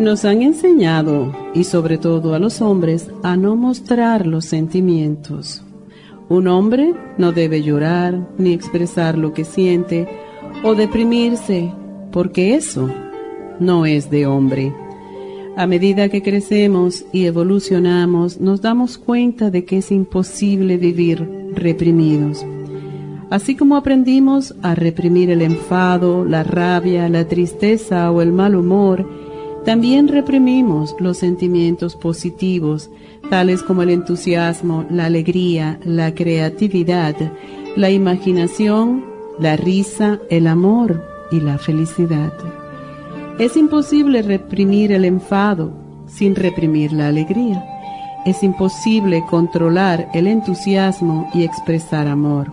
Nos han enseñado, y sobre todo a los hombres, a no mostrar los sentimientos. Un hombre no debe llorar ni expresar lo que siente o deprimirse, porque eso no es de hombre. A medida que crecemos y evolucionamos, nos damos cuenta de que es imposible vivir reprimidos. Así como aprendimos a reprimir el enfado, la rabia, la tristeza o el mal humor, también reprimimos los sentimientos positivos, tales como el entusiasmo, la alegría, la creatividad, la imaginación, la risa, el amor y la felicidad. Es imposible reprimir el enfado sin reprimir la alegría. Es imposible controlar el entusiasmo y expresar amor.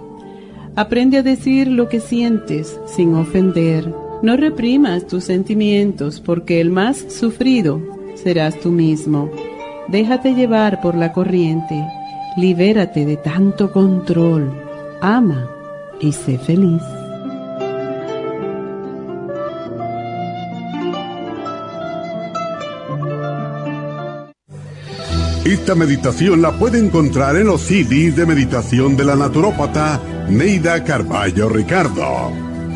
Aprende a decir lo que sientes sin ofender no reprimas tus sentimientos porque el más sufrido serás tú mismo. Déjate llevar por la corriente, libérate de tanto control, ama y sé feliz. Esta meditación la puede encontrar en los CDs de meditación de la naturópata Neida Carballo Ricardo.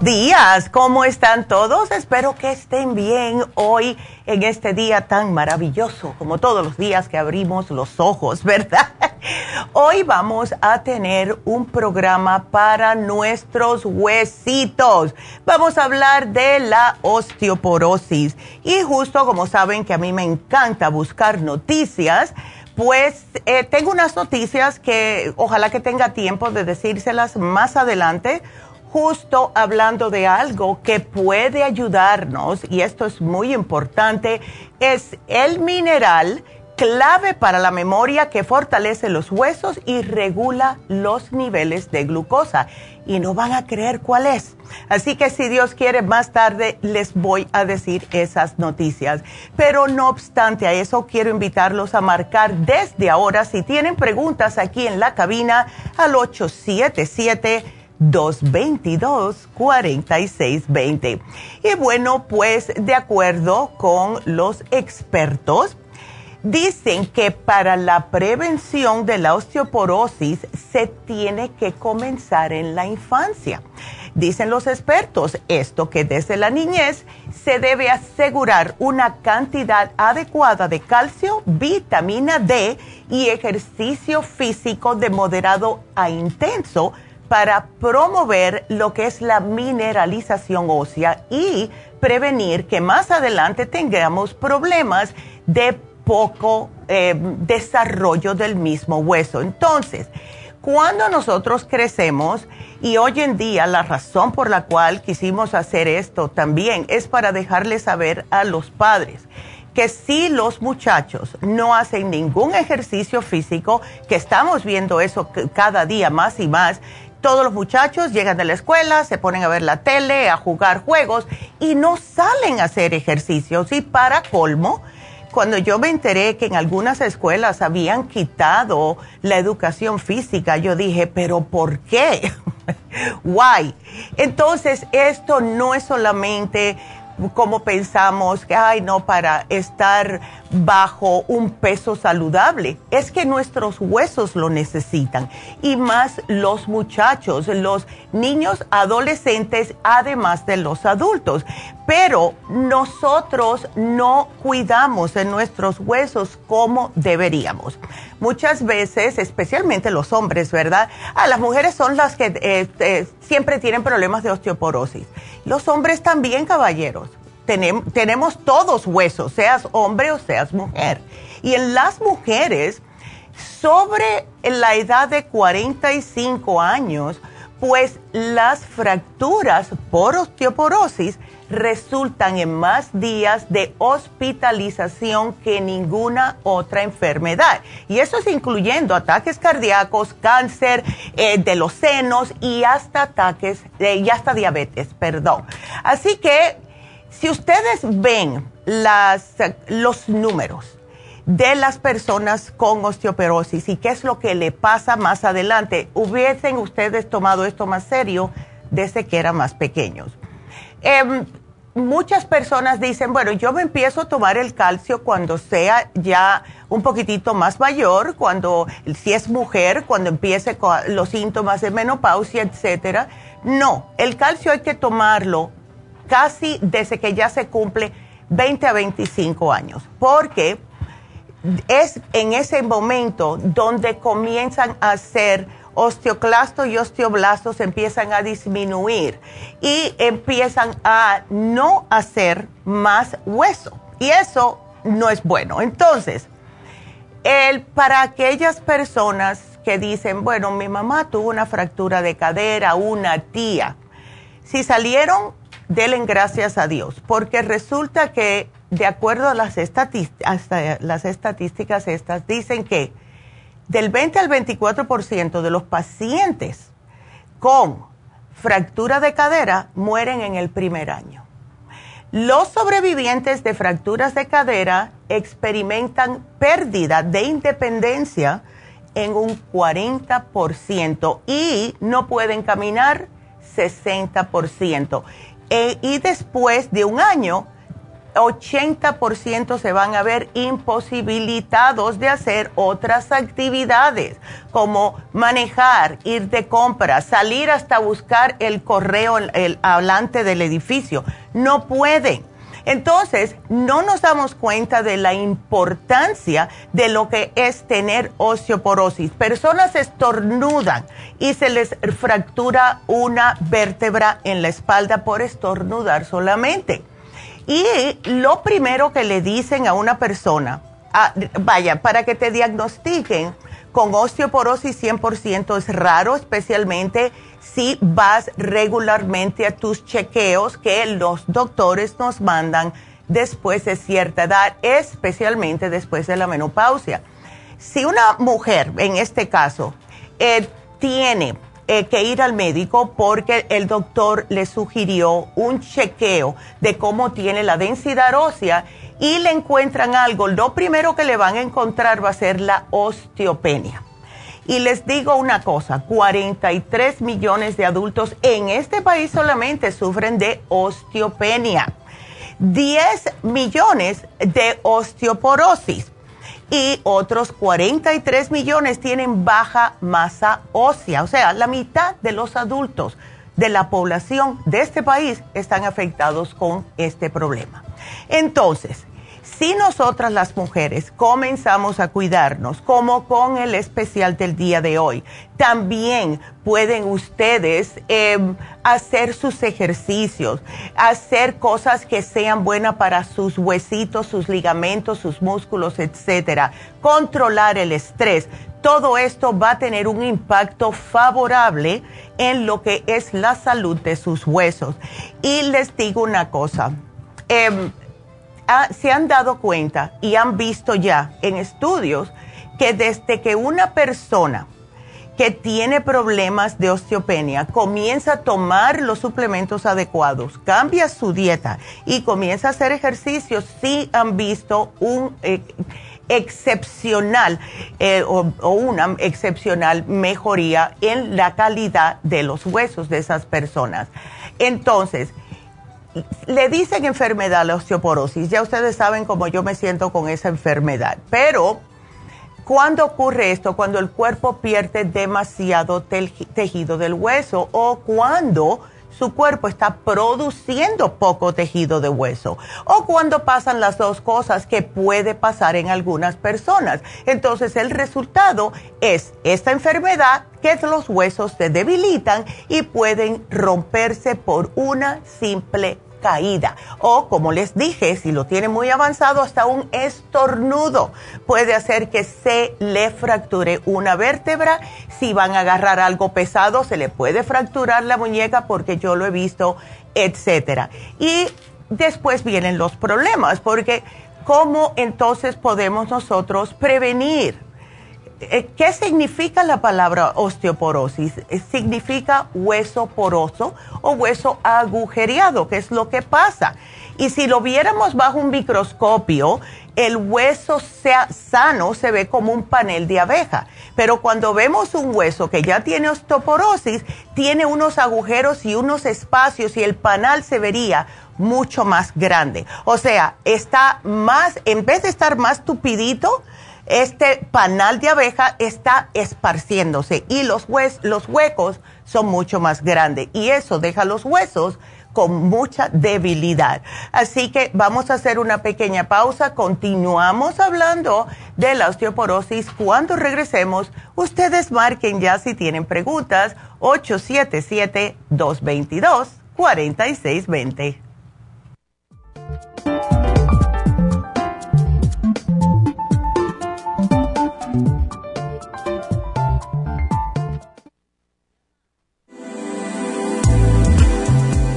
Días, ¿cómo están todos? Espero que estén bien hoy en este día tan maravilloso, como todos los días que abrimos los ojos, ¿verdad? Hoy vamos a tener un programa para nuestros huesitos. Vamos a hablar de la osteoporosis y justo como saben que a mí me encanta buscar noticias, pues eh, tengo unas noticias que ojalá que tenga tiempo de decírselas más adelante justo hablando de algo que puede ayudarnos, y esto es muy importante, es el mineral clave para la memoria que fortalece los huesos y regula los niveles de glucosa. Y no van a creer cuál es. Así que si Dios quiere, más tarde les voy a decir esas noticias. Pero no obstante a eso, quiero invitarlos a marcar desde ahora, si tienen preguntas aquí en la cabina, al 877. 222-4620. Y bueno, pues de acuerdo con los expertos, dicen que para la prevención de la osteoporosis se tiene que comenzar en la infancia. Dicen los expertos esto que desde la niñez se debe asegurar una cantidad adecuada de calcio, vitamina D y ejercicio físico de moderado a intenso para promover lo que es la mineralización ósea y prevenir que más adelante tengamos problemas de poco eh, desarrollo del mismo hueso. Entonces, Cuando nosotros crecemos, y hoy en día la razón por la cual quisimos hacer esto también es para dejarles saber a los padres que si los muchachos no hacen ningún ejercicio físico, que estamos viendo eso cada día más y más, todos los muchachos llegan de la escuela, se ponen a ver la tele, a jugar juegos y no salen a hacer ejercicios. Y para colmo, cuando yo me enteré que en algunas escuelas habían quitado la educación física, yo dije, pero ¿por qué? Why? Entonces, esto no es solamente como pensamos que, ay, no, para estar bajo un peso saludable. Es que nuestros huesos lo necesitan. Y más los muchachos, los niños, adolescentes, además de los adultos. Pero nosotros no cuidamos de nuestros huesos como deberíamos. Muchas veces, especialmente los hombres, ¿verdad? A las mujeres son las que eh, eh, siempre tienen problemas de osteoporosis. Los hombres también, caballeros tenemos, todos huesos, seas hombre o seas mujer. Y en las mujeres, sobre la edad de 45 años, pues las fracturas por osteoporosis resultan en más días de hospitalización que ninguna otra enfermedad. Y eso es incluyendo ataques cardíacos, cáncer eh, de los senos y hasta ataques, eh, y hasta diabetes, perdón. Así que si ustedes ven los números de las personas con osteoporosis y qué es lo que le pasa más adelante, hubiesen ustedes tomado esto más serio desde que eran más pequeños. Em, muchas personas dicen, bueno, yo me empiezo a tomar el calcio cuando sea ya un poquitito más mayor, cuando, si es mujer, cuando empiece con los síntomas de menopausia, etcétera. No, el calcio hay que tomarlo casi desde que ya se cumple 20 a 25 años, porque es en ese momento donde comienzan a ser osteoclastos y osteoblastos empiezan a disminuir y empiezan a no hacer más hueso. Y eso no es bueno. Entonces, el, para aquellas personas que dicen, bueno, mi mamá tuvo una fractura de cadera, una tía, si salieron denle gracias a Dios, porque resulta que de acuerdo a las, las estadísticas estas, dicen que del 20 al 24% de los pacientes con fractura de cadera mueren en el primer año. Los sobrevivientes de fracturas de cadera experimentan pérdida de independencia en un 40% y no pueden caminar 60%. Eh, y después de un año, 80% se van a ver imposibilitados de hacer otras actividades, como manejar, ir de compras, salir hasta buscar el correo el, hablante del edificio. No pueden. Entonces, no nos damos cuenta de la importancia de lo que es tener osteoporosis. Personas estornudan y se les fractura una vértebra en la espalda por estornudar solamente. Y lo primero que le dicen a una persona, ah, vaya, para que te diagnostiquen con osteoporosis 100% es raro, especialmente si vas regularmente a tus chequeos que los doctores nos mandan después de cierta edad, especialmente después de la menopausia. Si una mujer, en este caso, eh, tiene eh, que ir al médico porque el doctor le sugirió un chequeo de cómo tiene la densidad ósea y le encuentran algo, lo primero que le van a encontrar va a ser la osteopenia. Y les digo una cosa, 43 millones de adultos en este país solamente sufren de osteopenia, 10 millones de osteoporosis y otros 43 millones tienen baja masa ósea. O sea, la mitad de los adultos de la población de este país están afectados con este problema. Entonces, Si nosotras las mujeres comenzamos a cuidarnos, como con el especial del día de hoy, también pueden ustedes em, hacer sus ejercicios, hacer cosas que sean buenas para sus huesitos, sus ligamentos, sus músculos, etcétera. Controlar el estrés. Todo esto va a tener un impacto favorable en lo que es la salud de sus huesos. Y les digo una cosa. Se han dado cuenta y han visto ya en estudios que desde que una persona que tiene problemas de osteopenia comienza a tomar los suplementos adecuados, cambia su dieta y comienza a hacer ejercicios, sí han visto un eh, excepcional eh, o, una excepcional mejoría en la calidad de los huesos de esas personas. Entonces, le dicen enfermedad la osteoporosis, ya ustedes saben cómo yo me siento con esa enfermedad, pero ¿cuándo ocurre esto? Cuando el cuerpo pierde demasiado tejido del hueso o cuando su cuerpo está produciendo poco tejido de hueso o cuando pasan las dos cosas que puede pasar en algunas personas. Entonces el resultado es esta enfermedad que los huesos se debilitan y pueden romperse por una simple caída. O como les dije, si lo tiene muy avanzado, hasta un estornudo puede hacer que se le fracture una vértebra. Si van a agarrar algo pesado, se le puede fracturar la muñeca porque yo lo he visto, etcétera. Y después vienen los problemas, porque ¿cómo entonces podemos nosotros prevenir? Eh, ¿Qué significa la palabra osteoporosis? Eh, significa hueso poroso o hueso agujereado, que es lo que pasa. Y si lo viéramos bajo un microscopio, el hueso sea sano se ve como un panel de abeja. Pero cuando vemos un hueso que ya tiene osteoporosis, tiene unos agujeros y unos espacios y el panal se vería mucho más grande. O sea, está más, en vez de estar más tupidito, este panal de abeja está esparciéndose y los, los huecos son mucho más grandes y eso deja los huesos con mucha debilidad. Así que vamos a hacer una pequeña pausa, continuamos hablando de la osteoporosis. Cuando regresemos, ustedes marquen ya si tienen preguntas 877-222-4620.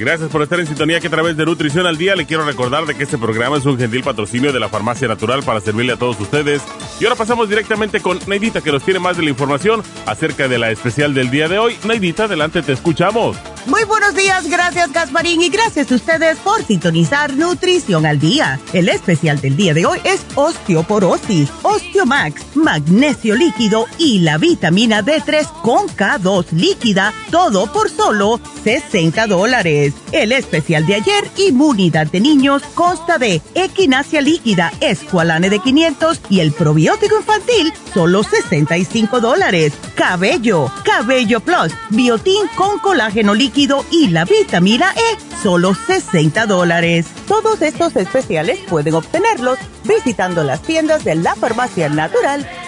Gracias por estar en sintonía que a través de Nutrición al Día le quiero recordar de que este programa es un gentil patrocinio de la Farmacia Natural para servirle a todos ustedes. Y ahora pasamos directamente con Neidita que nos tiene más de la información acerca de la especial del día de hoy. Neidita, adelante, te escuchamos. Muy buenos días, gracias Gasparín y gracias a ustedes por sintonizar Nutrición al Día. El especial del día de hoy es osteoporosis, osteomax, magnesio líquido y la vitamina D3 con K2 líquida, todo por solo 60 dólares. El especial de ayer, inmunidad de niños, consta de equinacia líquida, escualane de 500 y el probiótico infantil, solo 65 dólares. Cabello, cabello plus, biotín con colágeno líquido y la vitamina E, solo 60 dólares. Todos estos especiales pueden obtenerlos visitando las tiendas de la farmacia natural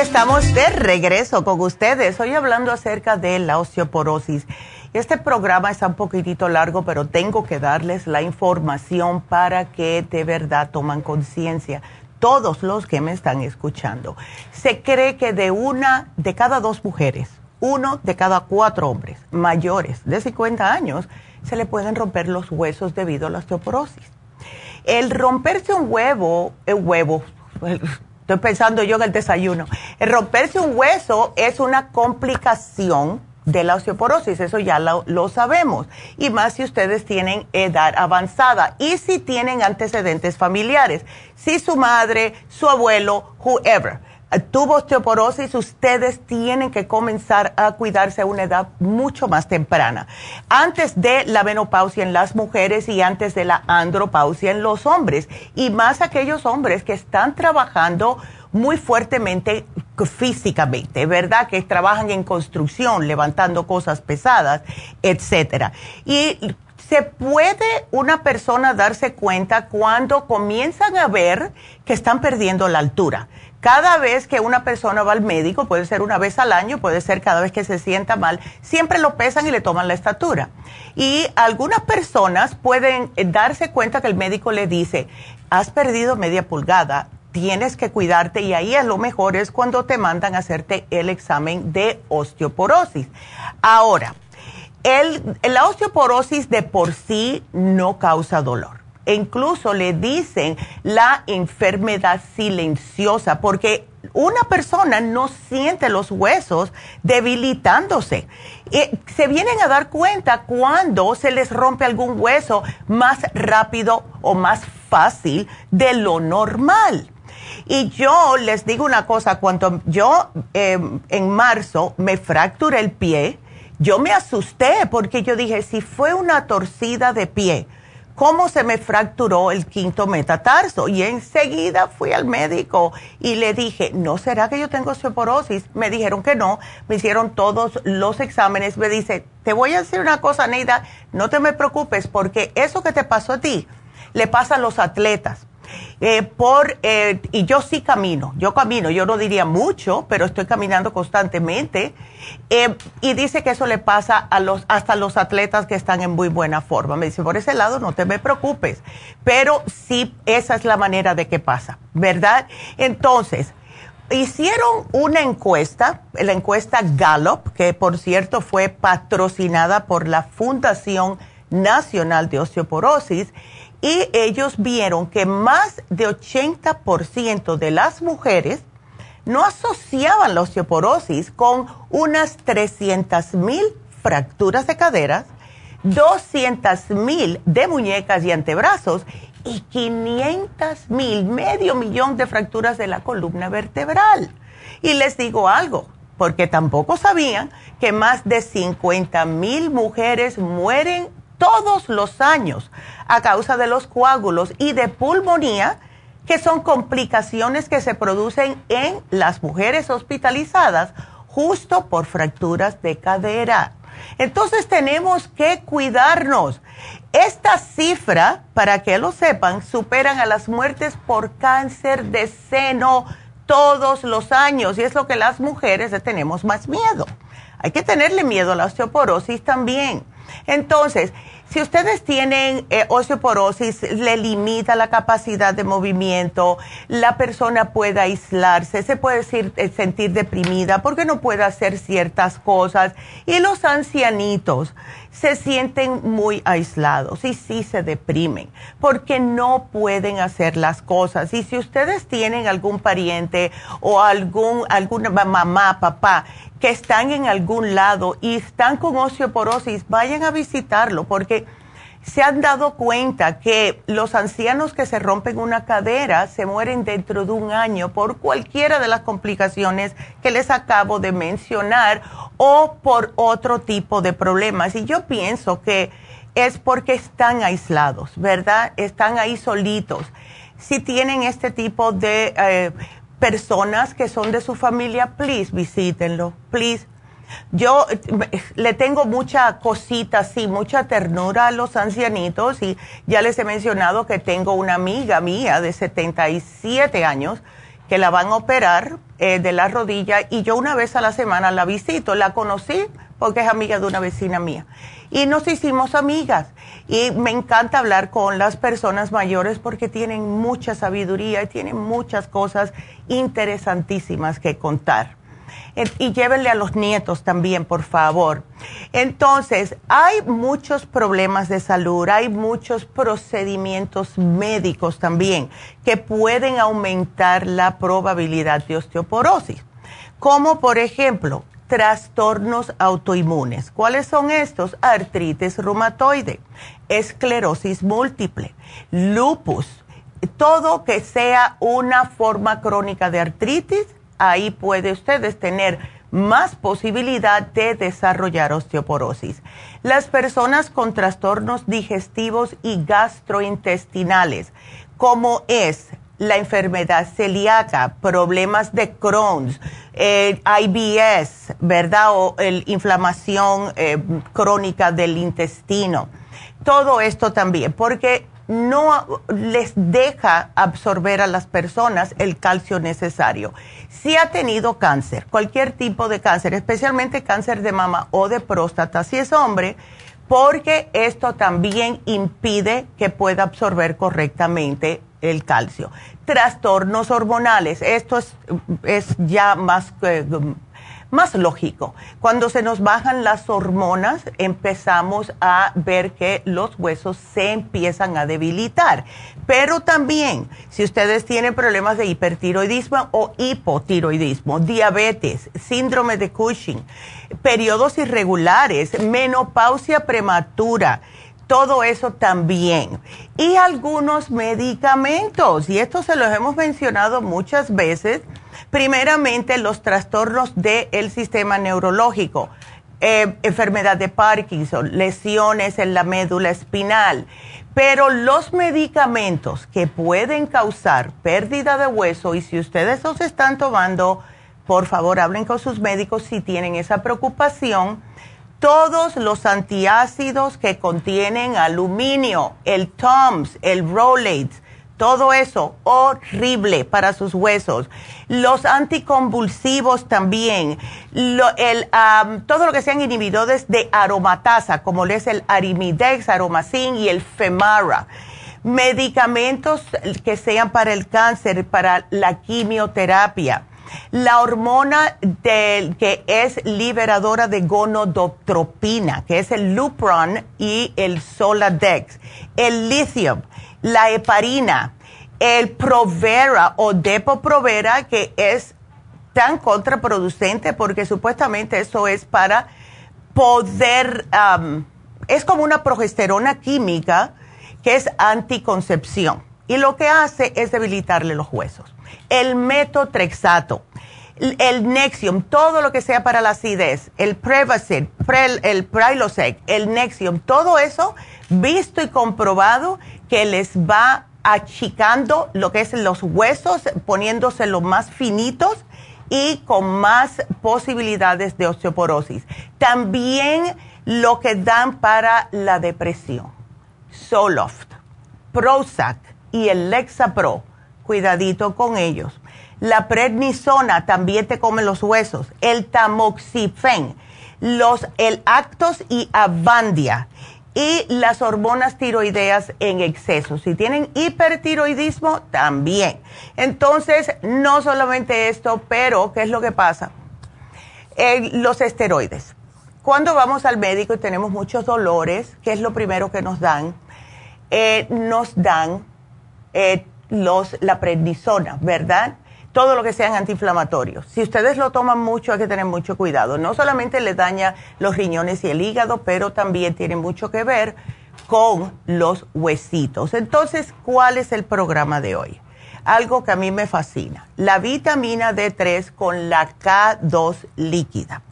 Estamos de regreso con ustedes, hoy hablando acerca de la osteoporosis. Este programa está un poquitito largo, pero tengo que darles la información para que de verdad toman conciencia todos los que me están escuchando. Se cree que de una de cada dos mujeres, uno de cada cuatro hombres mayores de 50 años, se le pueden romper los huesos debido a la osteoporosis. El romperse un huevo, el huevo, estoy pensando yo en el desayuno, el romperse un hueso es una complicación de la osteoporosis, eso ya lo, lo, sabemos. Y más si ustedes tienen edad avanzada y si tienen antecedentes familiares. Si su madre, su abuelo, whoever tuvo osteoporosis, ustedes tienen que comenzar a cuidarse a una edad mucho más temprana. Antes de la menopausia en las mujeres y antes de la andropausia en los hombres. Y más aquellos hombres que están trabajando muy fuertemente físicamente, ¿verdad? Que trabajan en construcción, levantando cosas pesadas, etcétera. Y se puede una persona darse cuenta cuando comienzan a ver que están perdiendo la altura. Cada vez que una persona va al médico, puede ser una vez al año, puede ser cada vez que se sienta mal, siempre lo pesan y le toman la estatura. Y algunas personas pueden darse cuenta que el médico le dice, has perdido media pulgada, tienes que cuidarte y ahí es lo mejor es cuando te mandan a hacerte el examen de osteoporosis. Ahora, el, la osteoporosis de por sí no causa dolor. Incluso le dicen la enfermedad silenciosa porque una persona no siente los huesos debilitándose. Se vienen a dar cuenta cuando se les rompe algún hueso más rápido o más fácil de lo normal. Y yo les digo una cosa, cuando yo em, en marzo me fracturé el pie, yo me asusté porque yo dije, si fue una torcida de pie, ¿cómo se me fracturó el quinto metatarso? Y enseguida fui al médico y le dije, ¿no será que yo tengo osteoporosis? Me dijeron que no, me hicieron todos los exámenes, me dice, te voy a decir una cosa, Neida, no te me preocupes porque eso que te pasó a ti le pasa a los atletas eh, por, eh, y yo sí camino, yo camino, yo no diría mucho, pero estoy caminando constantemente. Eh, y dice que eso le pasa a los, hasta los atletas que están en muy buena forma. Me dice, por ese lado no te me preocupes, pero sí, esa es la manera de que pasa, ¿verdad? Entonces, hicieron una encuesta, la encuesta Gallup, que por cierto fue patrocinada por la Fundación Nacional de Osteoporosis y ellos vieron que más de 80% de las mujeres no asociaban la osteoporosis con unas 300 mil fracturas de caderas, 200 mil de muñecas y antebrazos y 500 mil, medio millón de fracturas de la columna vertebral. Y les digo algo, porque tampoco sabían que más de 50 mil mujeres mueren todos los años a causa de los coágulos y de pulmonía, que son complicaciones que se producen en las mujeres hospitalizadas justo por fracturas de cadera. Entonces tenemos que cuidarnos. Esta cifra, para que lo sepan, superan a las muertes por cáncer de seno todos los años y es lo que las mujeres tenemos más miedo. Hay que tenerle miedo a la osteoporosis también. Entonces, si ustedes tienen eh, osteoporosis, le limita la capacidad de movimiento, la persona puede aislarse, se puede eh, sentir deprimida porque no puede hacer ciertas cosas. Y los ancianitos se sienten muy aislados y sí se deprimen porque no pueden hacer las cosas. Y si ustedes tienen algún pariente o algún, alguna mamá, papá, que están en algún lado y están con osteoporosis, vayan a visitarlo porque se han dado cuenta que los ancianos que se rompen una cadera se mueren dentro de un año por cualquiera de las complicaciones que les acabo de mencionar o por otro tipo de problemas. Y yo pienso que es porque están aislados, ¿verdad? Están ahí solitos. Si tienen este tipo de eh, personas que son de su familia, please visítenlo, please. Yo le tengo mucha cosita, sí, mucha ternura a los ancianitos y ya les he mencionado que tengo una amiga mía de 77 años que la van a operar eh, de la rodilla y yo una vez a la semana la visito. La conocí porque es amiga de una vecina mía. Y nos hicimos amigas. Y me encanta hablar con las personas mayores porque tienen mucha sabiduría y tienen muchas cosas interesantísimas que contar. Y llévenle a los nietos también, por favor. Entonces, hay muchos problemas de salud, hay muchos procedimientos médicos también que pueden aumentar la probabilidad de osteoporosis. Como por ejemplo, trastornos autoinmunes. ¿Cuáles son estos? Artritis reumatoide, esclerosis múltiple, lupus, todo que sea una forma crónica de artritis, ahí puede ustedes tener más posibilidad de desarrollar osteoporosis. Las personas con trastornos digestivos y gastrointestinales, como es la enfermedad celíaca, problemas de Crohn's, IBS, ¿verdad? O el, inflamación eh, crónica del intestino. Todo esto también, porque no les deja absorber a las personas el calcio necesario. Si ha tenido cáncer, cualquier tipo de cáncer, especialmente cáncer de mama o de próstata, si es hombre, porque esto también impide que pueda absorber correctamente el calcio. Trastornos hormonales, esto es, ya más, más lógico. Cuando se nos bajan las hormonas, empezamos a ver que los huesos se empiezan a debilitar. Pero también, si ustedes tienen problemas de hipertiroidismo o hipotiroidismo, diabetes, síndrome de Cushing, periodos irregulares, menopausia prematura, todo eso también. Y algunos medicamentos, y esto se los hemos mencionado muchas veces, primeramente los trastornos del sistema neurológico, eh, enfermedad de Parkinson, lesiones en la médula espinal, pero los medicamentos que pueden causar pérdida de hueso, y si ustedes los están tomando, por favor hablen con sus médicos si tienen esa preocupación todos los antiácidos que contienen aluminio, el TOMS, el Rolaids, todo eso horrible para sus huesos. Los anticonvulsivos también. todo lo que sean inhibidores de aromatasa, como es el Arimidex, Aromacin y el Femara. Medicamentos que sean para el cáncer, para la quimioterapia la hormona que es liberadora de gonadotropina, que es el Lupron y el Soladex, el lithium, la heparina, el Provera o Depo-Provera, que es tan contraproducente porque supuestamente eso es para poder, es como una progesterona química que es anticoncepción y lo que hace es debilitarle los huesos el metotrexato, el Nexium, todo lo que sea para la acidez, el Prevacid, el Prilosec, el Nexium, todo eso visto y comprobado que les va achicando lo que es los huesos, poniéndose los más finitos y con más posibilidades de osteoporosis. También lo que dan para la depresión, Soloft, Prozac y el Lexapro cuidadito con ellos. La prednisona también te come los huesos. El tamoxifen, los, el Actos y Avandia y las hormonas tiroideas en exceso. Si tienen hipertiroidismo, también. Entonces, no solamente esto, pero ¿qué es lo que pasa? Los esteroides. Cuando vamos al médico y tenemos muchos dolores, ¿qué es lo primero que nos dan? Eh, nos dan eh, los, la prednisona, ¿verdad? Todo lo que sean antiinflamatorios. Si ustedes lo toman mucho, hay que tener mucho cuidado. No solamente le daña los riñones y el hígado, pero también tiene mucho que ver con los huesitos. Entonces, ¿cuál es el programa de hoy? Algo que a mí me fascina. La vitamina D3 con la K2 líquida.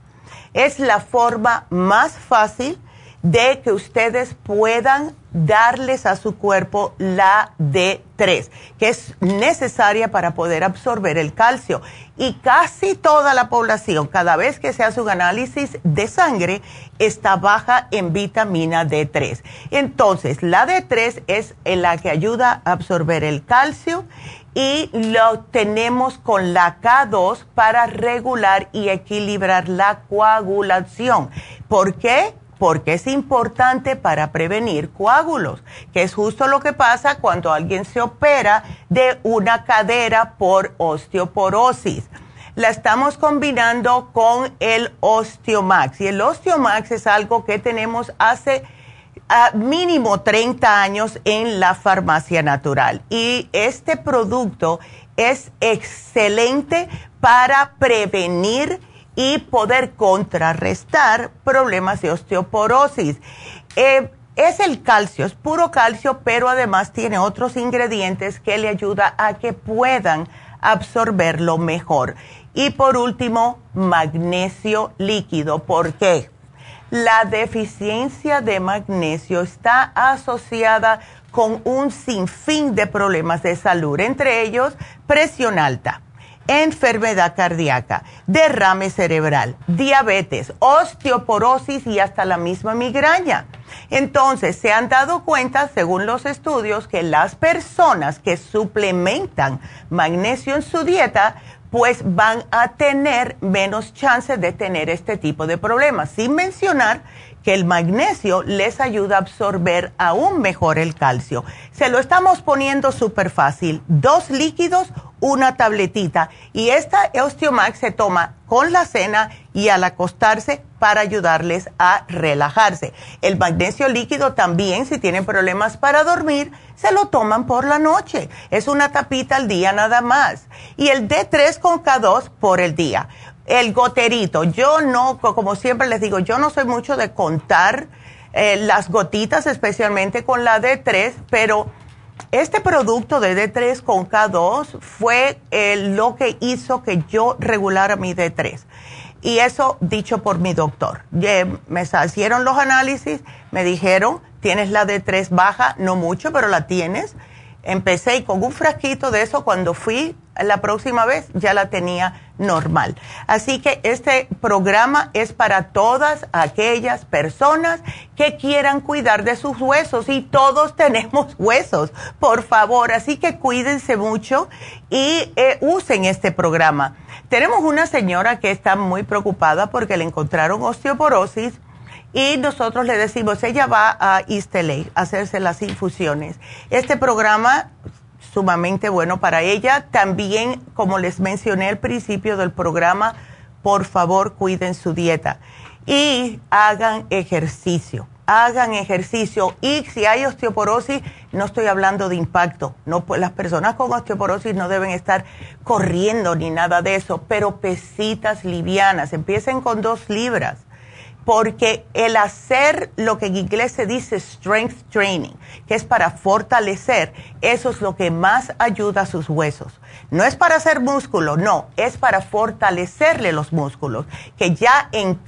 Es la forma más fácil de que ustedes puedan darles a su cuerpo la D3, que es necesaria para poder absorber el calcio. Y casi toda la población, cada vez que se hace un análisis de sangre, está baja en vitamina D3. Entonces, la D3 es la que ayuda a absorber el calcio y lo tenemos con la K2 para regular y equilibrar la coagulación. ¿Por qué? Porque es importante para prevenir coágulos, que es justo lo que pasa cuando alguien se opera de una cadera por osteoporosis. La estamos combinando con el Osteomax y el Osteomax es algo que tenemos hace mínimo 30 años en la farmacia natural y este producto es excelente para prevenir y poder contrarrestar problemas de osteoporosis. Eh, es el calcio, es puro calcio, pero además tiene otros ingredientes que le ayuda a que puedan absorberlo mejor. Y por último, magnesio líquido. ¿Por qué? La deficiencia de magnesio está asociada con un sinfín de problemas de salud, entre ellos presión alta enfermedad cardíaca, derrame cerebral, diabetes, osteoporosis y hasta la misma migraña. Entonces, se han dado cuenta, según los estudios, que las personas que suplementan magnesio en su dieta, pues van a tener menos chances de tener este tipo de problemas, sin mencionar que el magnesio les ayuda a absorber aún mejor el calcio. Se lo estamos poniendo súper fácil, dos líquidos, una tabletita. Y esta Osteomax se toma con la cena y al acostarse para ayudarles a relajarse. El magnesio líquido también, si tienen problemas para dormir, se lo toman por la noche. Es una tapita al día nada más. Y el D3 con K2 por el día. El goterito, yo no, como siempre les digo, yo no soy mucho de contar eh, las gotitas, especialmente con la D3, pero este producto de D3 con K2 fue eh, lo que hizo que yo regulara mi D3. Y eso dicho por mi doctor. Me hicieron los análisis, me dijeron, tienes la D3 baja, no mucho, pero la tienes. Empecé y con un frasquito de eso, cuando fui la próxima vez ya la tenía normal. Así que este programa es para todas aquellas personas que quieran cuidar de sus huesos y todos tenemos huesos, por favor. Así que cuídense mucho y eh, usen este programa. Tenemos una señora que está muy preocupada porque le encontraron osteoporosis y nosotros le decimos, ella va a East a hacerse las infusiones. Este programa sumamente bueno para ella. También, como les mencioné al principio del programa, por favor cuiden su dieta y hagan ejercicio. Hagan ejercicio y si hay osteoporosis, no estoy hablando de impacto. No, pues las personas con osteoporosis no deben estar corriendo ni nada de eso, pero pesitas livianas. Empiecen con dos libras porque el hacer lo que en inglés se dice strength training, que es para fortalecer, eso es lo que más ayuda a sus huesos. No es para hacer músculo, no, es para fortalecerle los músculos, que ya en,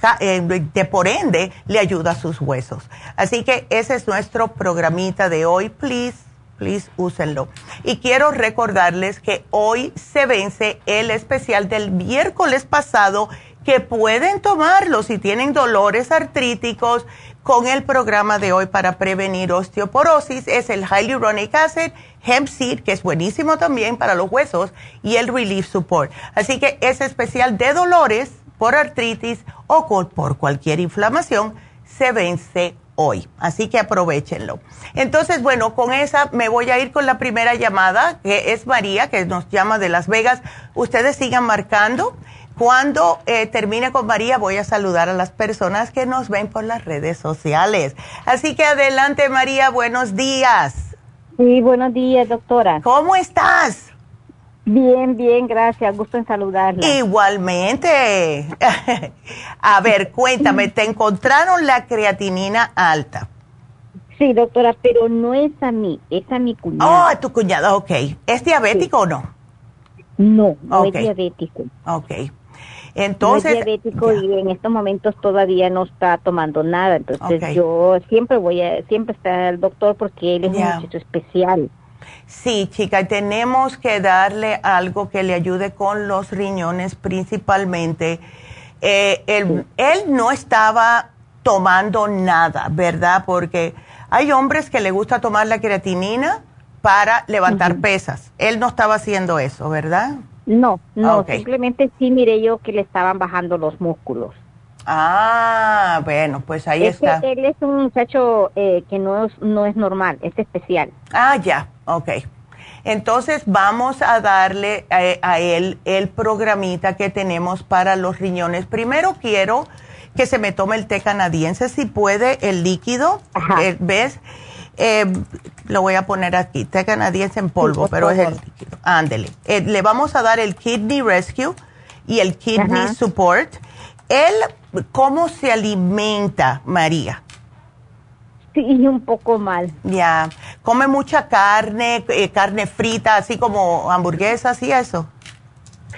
de por ende le ayuda a sus huesos. Así que ese es nuestro programita de hoy, please. Please, úsenlo. Y quiero recordarles que hoy se vence el especial del miércoles pasado que pueden tomarlo si tienen dolores artríticos con el programa de hoy para prevenir osteoporosis. Es el Hyaluronic Acid, Hemp Seed, que es buenísimo también para los huesos, y el Relief Support. Así que es especial de dolores por artritis o por cualquier inflamación se vence hoy. Así que aprovechenlo. Entonces, bueno, con esa me voy a ir con la primera llamada, que es María, que nos llama de Las Vegas. Ustedes sigan marcando. Cuando eh, termine con María, voy a saludar a las personas que nos ven por las redes sociales. Así que adelante, María, buenos días. Sí, buenos días, doctora. ¿Cómo estás? Bien, bien, gracias. Gusto en saludarla. Igualmente. a ver, cuéntame, ¿te encontraron la creatinina alta? Sí, doctora, pero no es a mí, es a mi cuñado. Oh, a tu cuñado, ok. ¿Es diabético o no? No, no es diabético. Ok. Entonces, no es diabético y en estos momentos todavía no está tomando nada. Entonces yo siempre voy a, siempre está el doctor porque él es un muchacho especial. Sí, chica, tenemos que darle algo que le ayude con los riñones principalmente. Eh, él, no estaba tomando nada, ¿verdad? Porque hay hombres que le gusta tomar la creatinina para levantar pesas. Él no estaba haciendo eso, ¿verdad? No, no, simplemente sí miré yo que le estaban bajando los músculos. Ah, bueno, pues ahí está. él es un muchacho eh, que no es, no es normal, es especial. Ah, ya, ok. Entonces vamos a darle eh, a, él el programita que tenemos para los riñones. Primero quiero que se me tome el té canadiense, si puede, el líquido, eh, ¿ves? Lo voy a poner aquí, té canadiense en polvo, pero es el líquido. Ándele. le vamos a dar el Kidney Rescue y el Kidney Support. Él ¿Cómo se alimenta María? Sí, un poco mal. Ya. ¿Come mucha carne, eh, carne frita, así como hamburguesas y eso?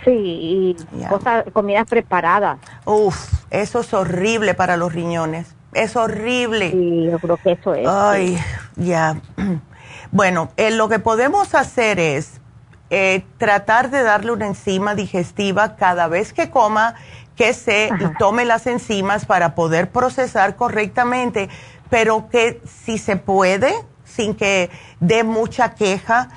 Sí, y cosas, comidas preparadas. Uf, eso es horrible para los riñones. Es horrible. Sí, yo creo que eso es. Ay, ya. Bueno, eh, lo que podemos hacer es eh, tratar de darle una enzima digestiva cada vez que coma que se tome las enzimas para poder procesar correctamente, pero que si se puede, sin que dé mucha queja,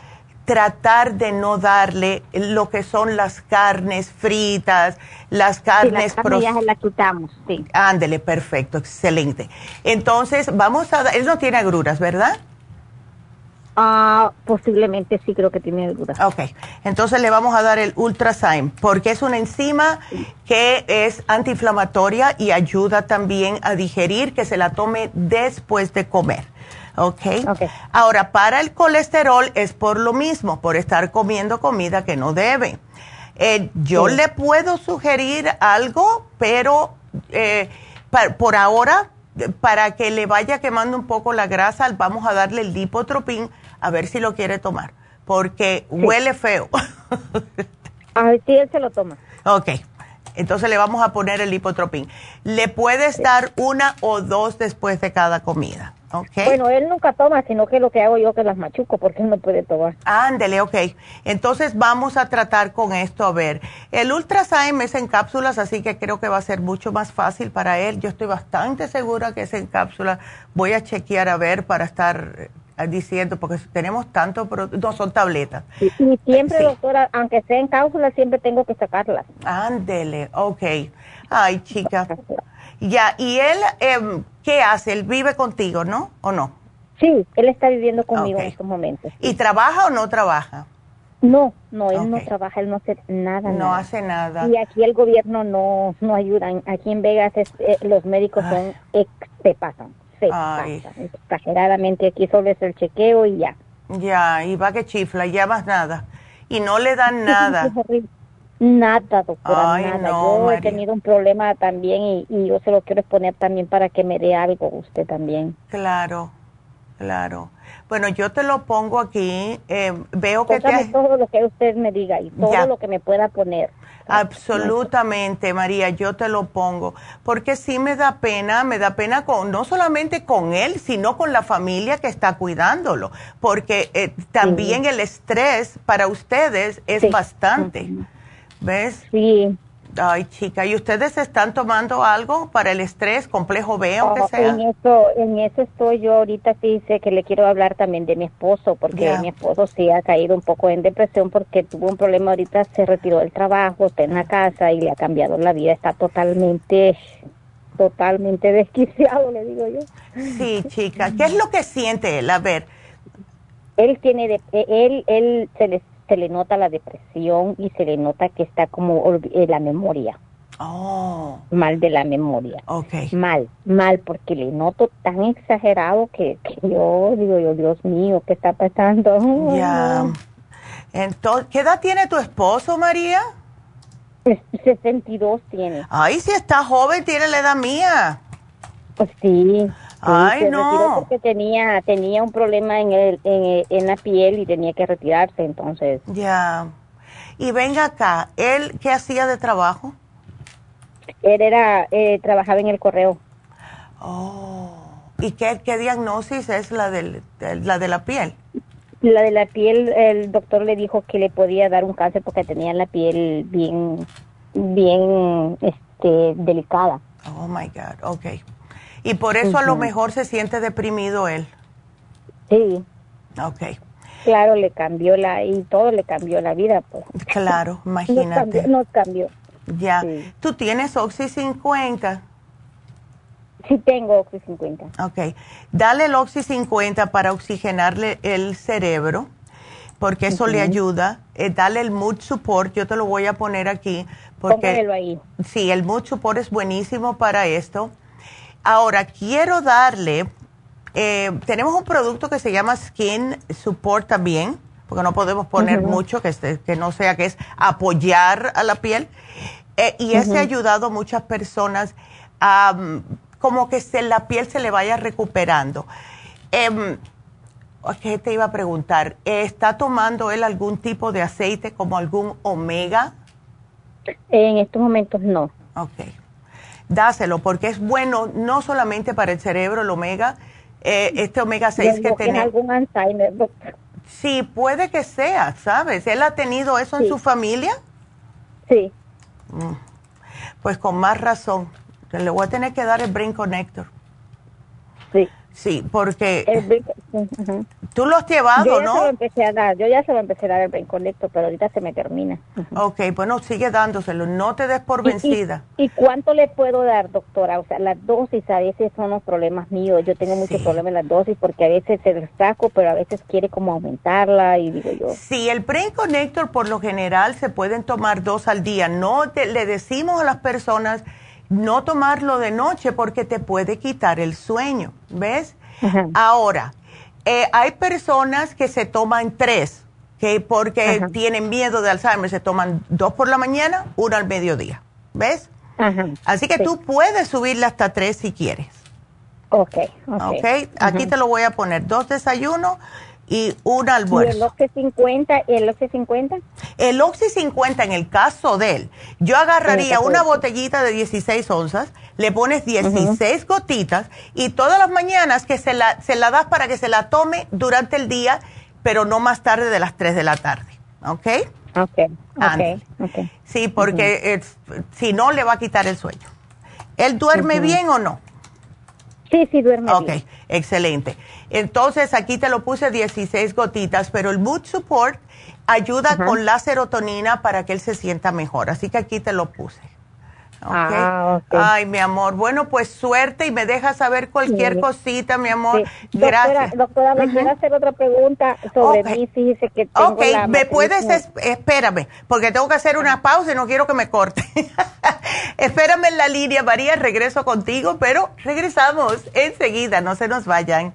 tratar de no darle lo que son las carnes fritas, las carnes... Sí, las las quitamos, sí. Ándele, perfecto, excelente. Entonces, vamos a... Él no tiene agruras, ¿verdad? Ah, posiblemente sí creo que tiene dudas. Ok, entonces le vamos a dar el Ultrazyme porque es una enzima que es antiinflamatoria y ayuda también a digerir, que se la tome después de comer. Okay. ok. Ahora, para el colesterol es por lo mismo, por estar comiendo comida que no debe. Eh, yo le puedo sugerir algo, pero eh, por ahora, para que le vaya quemando un poco la grasa, vamos a darle el lipotropín a ver si lo quiere tomar, porque huele feo. a ver si él se lo toma. Ok, entonces le vamos a poner el hipotropín. Le puedes dar una o dos después de cada comida. Okay. Bueno, él nunca toma, sino que lo que hago yo que las machuco porque él no puede tomar. Ándele, ok. Entonces vamos a tratar con esto. A ver, el Ultrazyme es en cápsulas, así que creo que va a ser mucho más fácil para él. Yo estoy bastante segura que es en cápsulas. Voy a chequear a ver para estar diciendo, porque tenemos tanto, pero no son tabletas. Y, siempre, doctora, aunque sea en cápsula, siempre tengo que sacarlas. Ándele, ok. Ay, chica. Ya, ¿y él em, qué hace? Él vive contigo, ¿no? ¿O no? Sí, él está viviendo conmigo en estos momentos. ¿Y trabaja o no trabaja? No, no, él no trabaja, él no hace nada. No hace nada. Y aquí el gobierno no, no ayuda. Aquí en Vegas eh, los médicos son, se pasan. Ay. Exageradamente aquí solo es el chequeo y ya. Ya, y va que chifla, ya más nada. Y no le dan nada. Nada, doctora, nada. yo he tenido un problema también y, yo se lo quiero exponer también para que me dé algo usted también. Claro, claro. Bueno, yo te lo pongo aquí. Eh, veo que te... todo lo que usted me diga y todo lo que me pueda poner. Absolutamente, María, yo te lo pongo, porque sí me da pena, me da pena con no solamente con él, sino con la familia que está cuidándolo, porque eh, también el estrés para ustedes es bastante. ¿Ves? Sí. Ay, chica, ¿y ustedes están tomando algo para el estrés, complejo B o que sea? En eso, en eso estoy yo ahorita, sí sé que le quiero hablar también de mi esposo, porque mi esposo sí ha caído un poco en depresión porque tuvo un problema ahorita, se retiró del trabajo, está en la casa y le ha cambiado la vida, está totalmente, totalmente desquiciado, le digo yo. Sí, chica, ¿qué es lo que siente él? A ver. Él tiene, de, él, él se le se le nota la depresión y se le nota que está como eh, la memoria. Oh. Mal de la memoria. Okay. Mal, mal, porque le noto tan exagerado que, yo digo, yo, Dios mío, ¿qué está pasando? Ya. Entonces, ¿qué edad tiene tu esposo, María? 62 tiene. Ay, si está joven, tiene la edad mía. Pues sí. Ay, no. Porque tenía, tenía un problema en, el, en, la piel y tenía que retirarse, entonces. Ya. Y venga acá, ¿él qué hacía de trabajo? Él era, eh, trabajaba en el correo. Oh. ¿Y qué, qué diagnosis es la, del, la de la piel? La de la piel, el doctor le dijo que le podía dar un cáncer porque tenía la piel bien, bien, este, delicada. Oh my God, ok. Y por eso a lo mejor se siente deprimido él. Sí. Ok. Claro, le cambió la, y todo le cambió la vida, pues. Claro, imagínate. Nos cambió. Ya. ¿Tú tienes Oxy 50? Sí, tengo Oxy 50. Ok. Dale el Oxy 50 para oxigenarle el cerebro, porque eso le ayuda. Eh, dale el Mood Support, yo te lo voy a poner aquí. Porque, ahí. Sí, el Mood Support es buenísimo para esto. Ahora, quiero darle, eh, tenemos un producto que se llama Skin Support también, porque no podemos poner mucho, que, que no sea que es apoyar a la piel. Eh, y ese ha ayudado a muchas personas a como que se, la piel se le vaya recuperando. Eh, ¿Qué te iba a preguntar? ¿Está tomando él algún tipo de aceite como algún omega? En estos momentos no. Ok dáselo porque es bueno no solamente para el cerebro, el omega, eh, este omega 6 que tiene. algún Alzheimer, Sí, puede que sea, ¿sabes? ¿Él ha tenido eso en su familia? Sí. Mm. Pues con más razón. Le voy a tener que dar el Brain Connector. Sí. Sí, porque tú lo has llevado, yo ya ¿no? Se lo empecé a dar, yo ya se lo empecé a dar el Brain Connector, pero ahorita se me termina. Ok, bueno, sigue dándoselo, no te des por vencida. ¿Y, cuánto le puedo dar, doctora? O sea, las dosis a veces son los problemas míos. Yo tengo muchos problemas en las dosis porque a veces se destaco, pero a veces quiere como aumentarla y digo yo. Sí, el Brain Connector por lo general se pueden tomar dos al día. No le decimos a las personas no tomarlo de noche porque te puede quitar el sueño, ¿ves? Ahora, eh, hay personas que se toman tres, que porque tienen miedo de Alzheimer, se toman dos por la mañana, uno al mediodía, ¿ves? Así que tú puedes subirle hasta tres si quieres. Ok, ok. okay. Aquí te lo voy a poner, dos desayunos y un almuerzo. ¿Y el Oxy 50? ¿Y el Oxy 50? El Oxy 50, en el caso de él, yo agarraría una botellita de 16 onzas, le pones 16 gotitas y todas las mañanas que se la, se la das para que se la tome durante el día, pero no más tarde de las 3 de la tarde. ¿Ok? Ok, ok. Sí, porque si no, le va a quitar el sueño. ¿Él duerme bien o no? Sí, sí, duerme bien. Ok, excelente. Entonces aquí te lo puse 16 gotitas, pero el Mood Support ayuda con la serotonina para que él se sienta mejor. Así que aquí te lo puse. Ah, Ay, mi amor. Bueno, pues suerte y me dejas saber cualquier cosita, mi amor. Gracias. Doctora, me quiero hacer otra pregunta sobre mí. Fíjese que tengo Ok, me puedes, espérame, porque tengo que hacer una pausa y no quiero que me corte. espérame en la línea, María, regreso contigo, pero regresamos enseguida, no se nos vayan.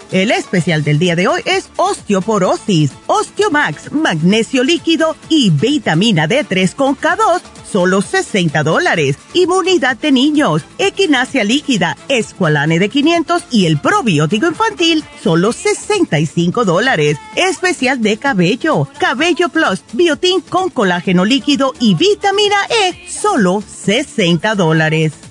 El especial del día de hoy es osteoporosis, osteomax, magnesio líquido y vitamina D3 con K2, solo 60 dólares. Inmunidad de niños, equinacia líquida, escualane de 500 y el probiótico infantil, solo 65 dólares. Especial de cabello, cabello plus, biotín con colágeno líquido y vitamina E, solo 60 dólares.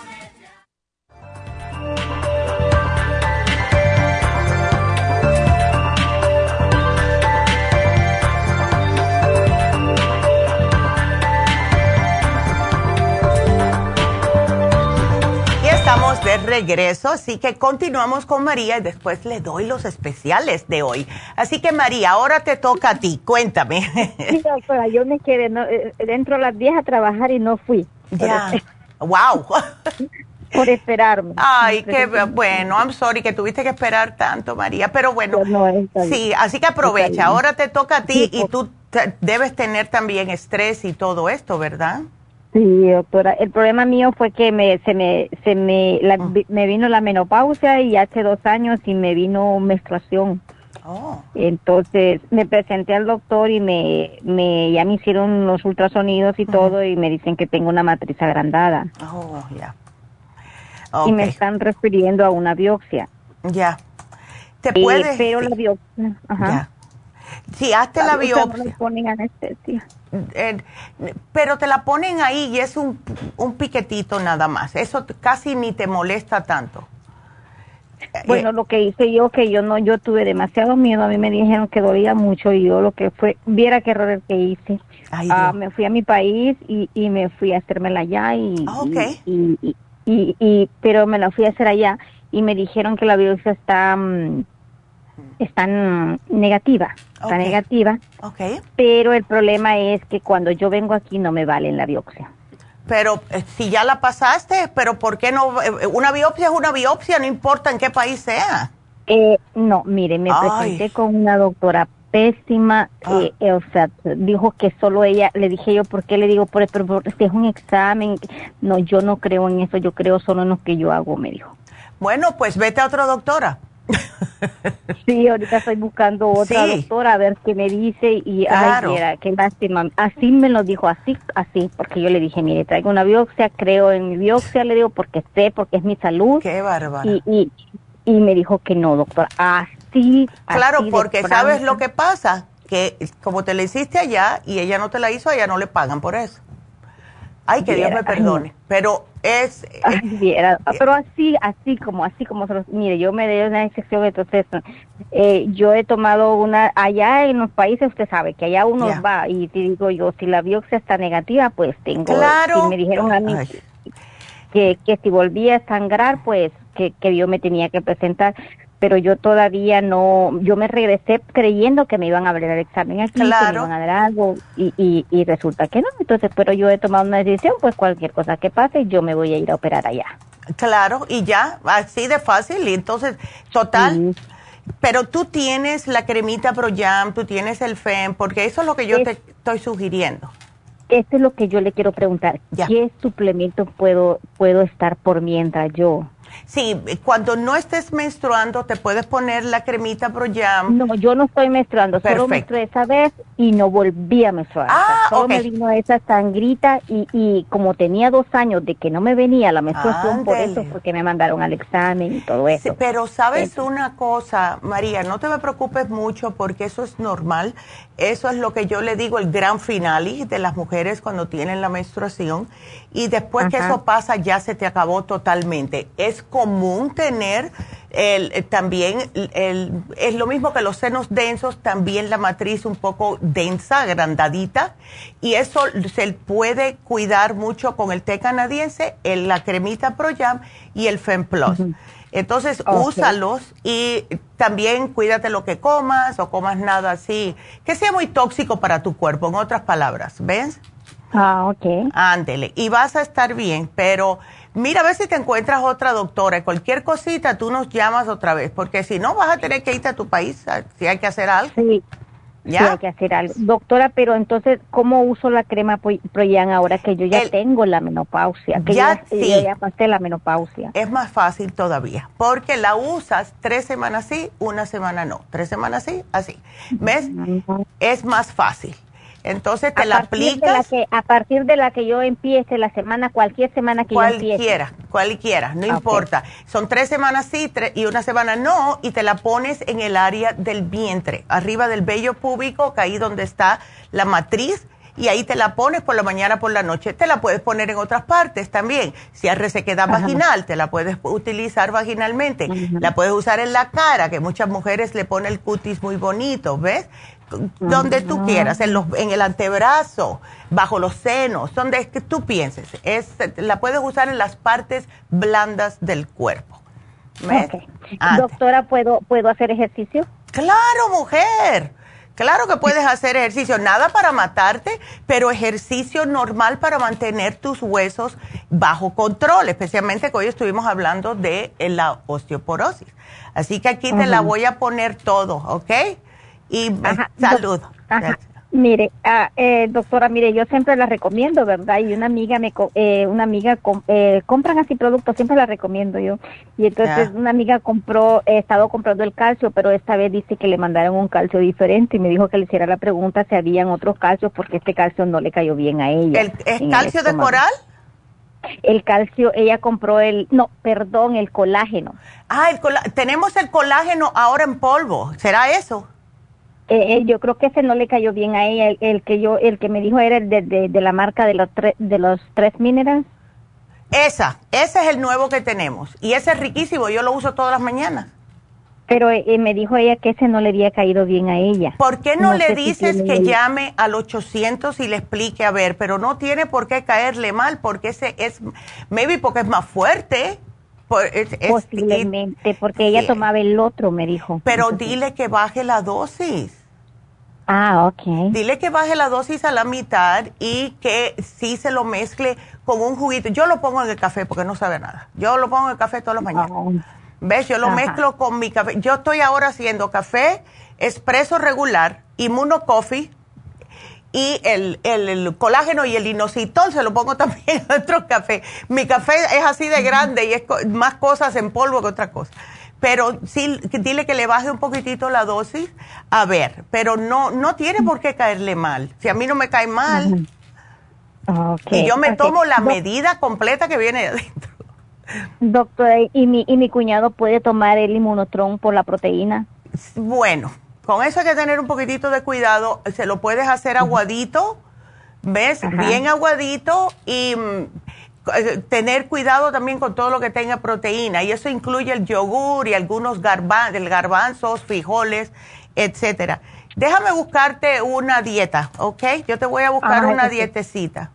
De regreso, así que continuamos con María y después le doy los especiales de hoy. Así que María, ahora te toca a ti, cuéntame. Sí, doctora, yo me quedé eh, dentro de las 10 a trabajar y no fui. Ya, wow. Por esperarme. Ay, qué bueno, I'm sorry que tuviste que esperar tanto, María, pero bueno, sí, así que aprovecha, ahora te toca a ti y tú debes tener también estrés y todo esto, ¿verdad? Sí, doctora. El problema mío fue que me, se me, se me, mm. me vino la menopausia y hace dos años y me vino menstruación. Oh. Entonces me presenté al doctor y me, me, ya me hicieron los ultrasonidos y todo y me dicen que tengo una matriz agrandada. Oh, ya. Y me están refiriendo a una biopsia. Ya. ¿Te puedes? pero la biopsia, ajá. Sí, hazte la biopsia. Me ponen anestesia. Eh, pero te la ponen ahí y es un, un piquetito nada más. Eso casi ni te molesta tanto. Bueno, eh, lo que hice yo, que yo no, yo tuve demasiado miedo, a mí me dijeron que dolía mucho y yo lo que fue, viera qué error que hice. Ah, me fui a mi país y, y me fui a hacérmela allá y, ah, y, y, y, pero me la fui a hacer allá y me dijeron que la biopsia está, mm, está negativa está negativa. Okay. Pero el problema es que cuando yo vengo aquí no me vale la biopsia. Pero eh, si ya la pasaste, pero ¿por qué no? Eh, una biopsia es una biopsia, no importa en qué país sea. Eh, no, mire, me presenté con una doctora pésima, ah. eh, o sea, dijo que solo ella, le dije yo, ¿por qué le digo? Por, pero, este es un examen, no, yo no creo en eso, yo creo solo en lo que yo hago, me dijo. Bueno, pues vete a otra doctora. Sí, ahorita estoy buscando otra doctora a ver qué me dice y ay, qué lástima. Así me lo dijo, así, así, porque yo le dije, mire, traigo una biopsia, creo en mi biopsia, le digo, porque sé, porque es mi salud. Qué bárbaro. Y, y, me dijo que no, doctor, así. Claro, porque sabes lo que pasa, que como te la hiciste allá y ella no te la hizo, allá no le pagan por eso. Ay, que Dios me perdone. Pero es... Eh, pero así, así como, así como, mire, yo me doy una excepción, entonces eh, yo he tomado una, allá en los países usted sabe que allá uno va y te digo yo, si la biopsia está negativa, pues tengo... Claro. Y me dijeron a mí que, que si volvía a sangrar, pues que, que yo me tenía que presentar pero yo todavía no, yo me regresé creyendo que me iban a abrir el examen aquí, que me iban a dar algo y, y, y, resulta que no. Entonces, pero yo he tomado una decisión, pues cualquier cosa que pase, yo me voy a ir a operar allá. Claro, y ya, así de fácil. Y entonces, total. Pero tú tienes la cremita ProYam, tú tienes el FEM, porque eso es lo que yo te estoy sugiriendo. Esto es lo que yo le quiero preguntar. ¿Qué suplemento puedo, puedo estar por mientras yo? Sí, cuando no estés menstruando te puedes poner la cremita Pro No, yo no estoy menstruando, solo menstrué esa vez y no volví a menstruar. Ah, solo me vino esa sangrita y, y como tenía dos años de que no me venía la menstruación, por eso porque me mandaron al examen y todo eso. pero sabes una cosa, María, no te me preocupes mucho porque eso es normal. Eso es lo que yo le digo, el gran finale de las mujeres cuando tienen la menstruación y después que eso pasa ya se te acabó totalmente es común tener el, eh, también el, es lo mismo que los senos densos, también la matriz un poco densa, agrandadita, y eso se puede cuidar mucho con el té canadiense, el, la cremita ProYam y el FemPlus. Entonces, úsalos y también cuídate lo que comas o comas nada así, que sea muy tóxico para tu cuerpo, en otras palabras, ¿ves? Ah, ok. Ándele, y vas a estar bien, pero mira a ver si te encuentras otra doctora. Cualquier cosita, tú nos llamas otra vez, porque si no, vas a tener que irte a tu país si hay que hacer algo. Sí. ¿Ya? hay que hacer algo. Doctora, pero entonces, ¿cómo uso la crema Proyan ahora que yo ya tengo la menopausia? Que ya, sí. ya pasé la menopausia. Es más fácil todavía, porque la usas tres semanas sí, una semana no. Tres semanas sí, así. ¿Ves? Es más fácil. Entonces te la aplicas. que, a partir de la que yo empiece la semana, cualquier semana que cualquiera, yo empiece. Cualquiera, no importa. Son tres semanas sí y una semana no, y te la pones en el área del vientre, arriba del vello púbico, que ahí donde está la matriz, y ahí te la pones por la mañana, por la noche. Te la puedes poner en otras partes también. Si hay resequedad vaginal, te la puedes utilizar vaginalmente. La puedes usar en la cara, que muchas mujeres le ponen el cutis muy bonito, ¿ves? Donde tú quieras, en, los, en el antebrazo, bajo los senos, donde tú pienses. Es, la puedes usar en las partes blandas del cuerpo. Doctora, ¿puedo, ¿puedo hacer ejercicio? Claro, mujer. Claro que puedes hacer ejercicio, nada para matarte, pero ejercicio normal para mantener tus huesos bajo control, especialmente que hoy estuvimos hablando de la osteoporosis. Así que aquí te la voy a poner todo, ¿ok? Y salud. Mire, ah, eh, doctora, mire, yo siempre la recomiendo, ¿verdad? Y una amiga me, eh, una amiga eh, compran así productos, siempre la recomiendo yo. Y entonces una amiga compró, he estado comprando el calcio, pero esta vez dice que le mandaron un calcio diferente y me dijo que le hiciera la pregunta si habían otros calcios porque este calcio no le cayó bien a ella. ¿El, ¿Es calcio de coral? El calcio, ella compró el, no, perdón, el colágeno. Ah, el tenemos el colágeno ahora en polvo, ¿será eso? Eh, eh, yo creo que ese no le cayó bien a ella. El, que yo, el que me dijo era el de, de, la marca de los, de los tres minerals. Esa, ese es el nuevo que tenemos. Y ese es riquísimo, yo lo uso todas las mañanas. Pero eh, me dijo ella que ese no le había caído bien a ella. ¿Por qué no, le dices que llame al 800 y le explique? A ver, pero no tiene por qué caerle mal, porque ese es, maybe porque es más fuerte. Posiblemente, porque ella tomaba el otro, me dijo. Pero dile que baje la dosis. Ah, ok. Dile que baje la dosis a la mitad y que sí se lo mezcle con un juguito. Yo lo pongo en el café porque no sabe nada. Yo lo pongo en el café todas las mañanas. Oh. ¿Ves? Yo lo mezclo con mi café. Yo estoy ahora haciendo café, espresso regular, inmuno coffee y el, el, colágeno y el inositol se lo pongo también en otro café. Mi café es así de grande y es más cosas en polvo que otra cosa pero sí, dile que le baje un poquitito la dosis, a ver, pero no, no tiene por qué caerle mal. Si a mí no me cae mal, y yo me tomo la medida completa que viene de adentro. Doctora, ¿y mi, ¿y mi cuñado puede tomar el inmunotron por la proteína? Bueno, con eso hay que tener un poquitito de cuidado. Se lo puedes hacer aguadito, ¿ves? Bien aguadito y mm, tener cuidado también con todo lo que tenga proteína y eso incluye el yogur y algunos garbanzos, frijoles, etcétera. Déjame buscarte una dieta, ¿ok? Yo te voy a buscar una dietecita.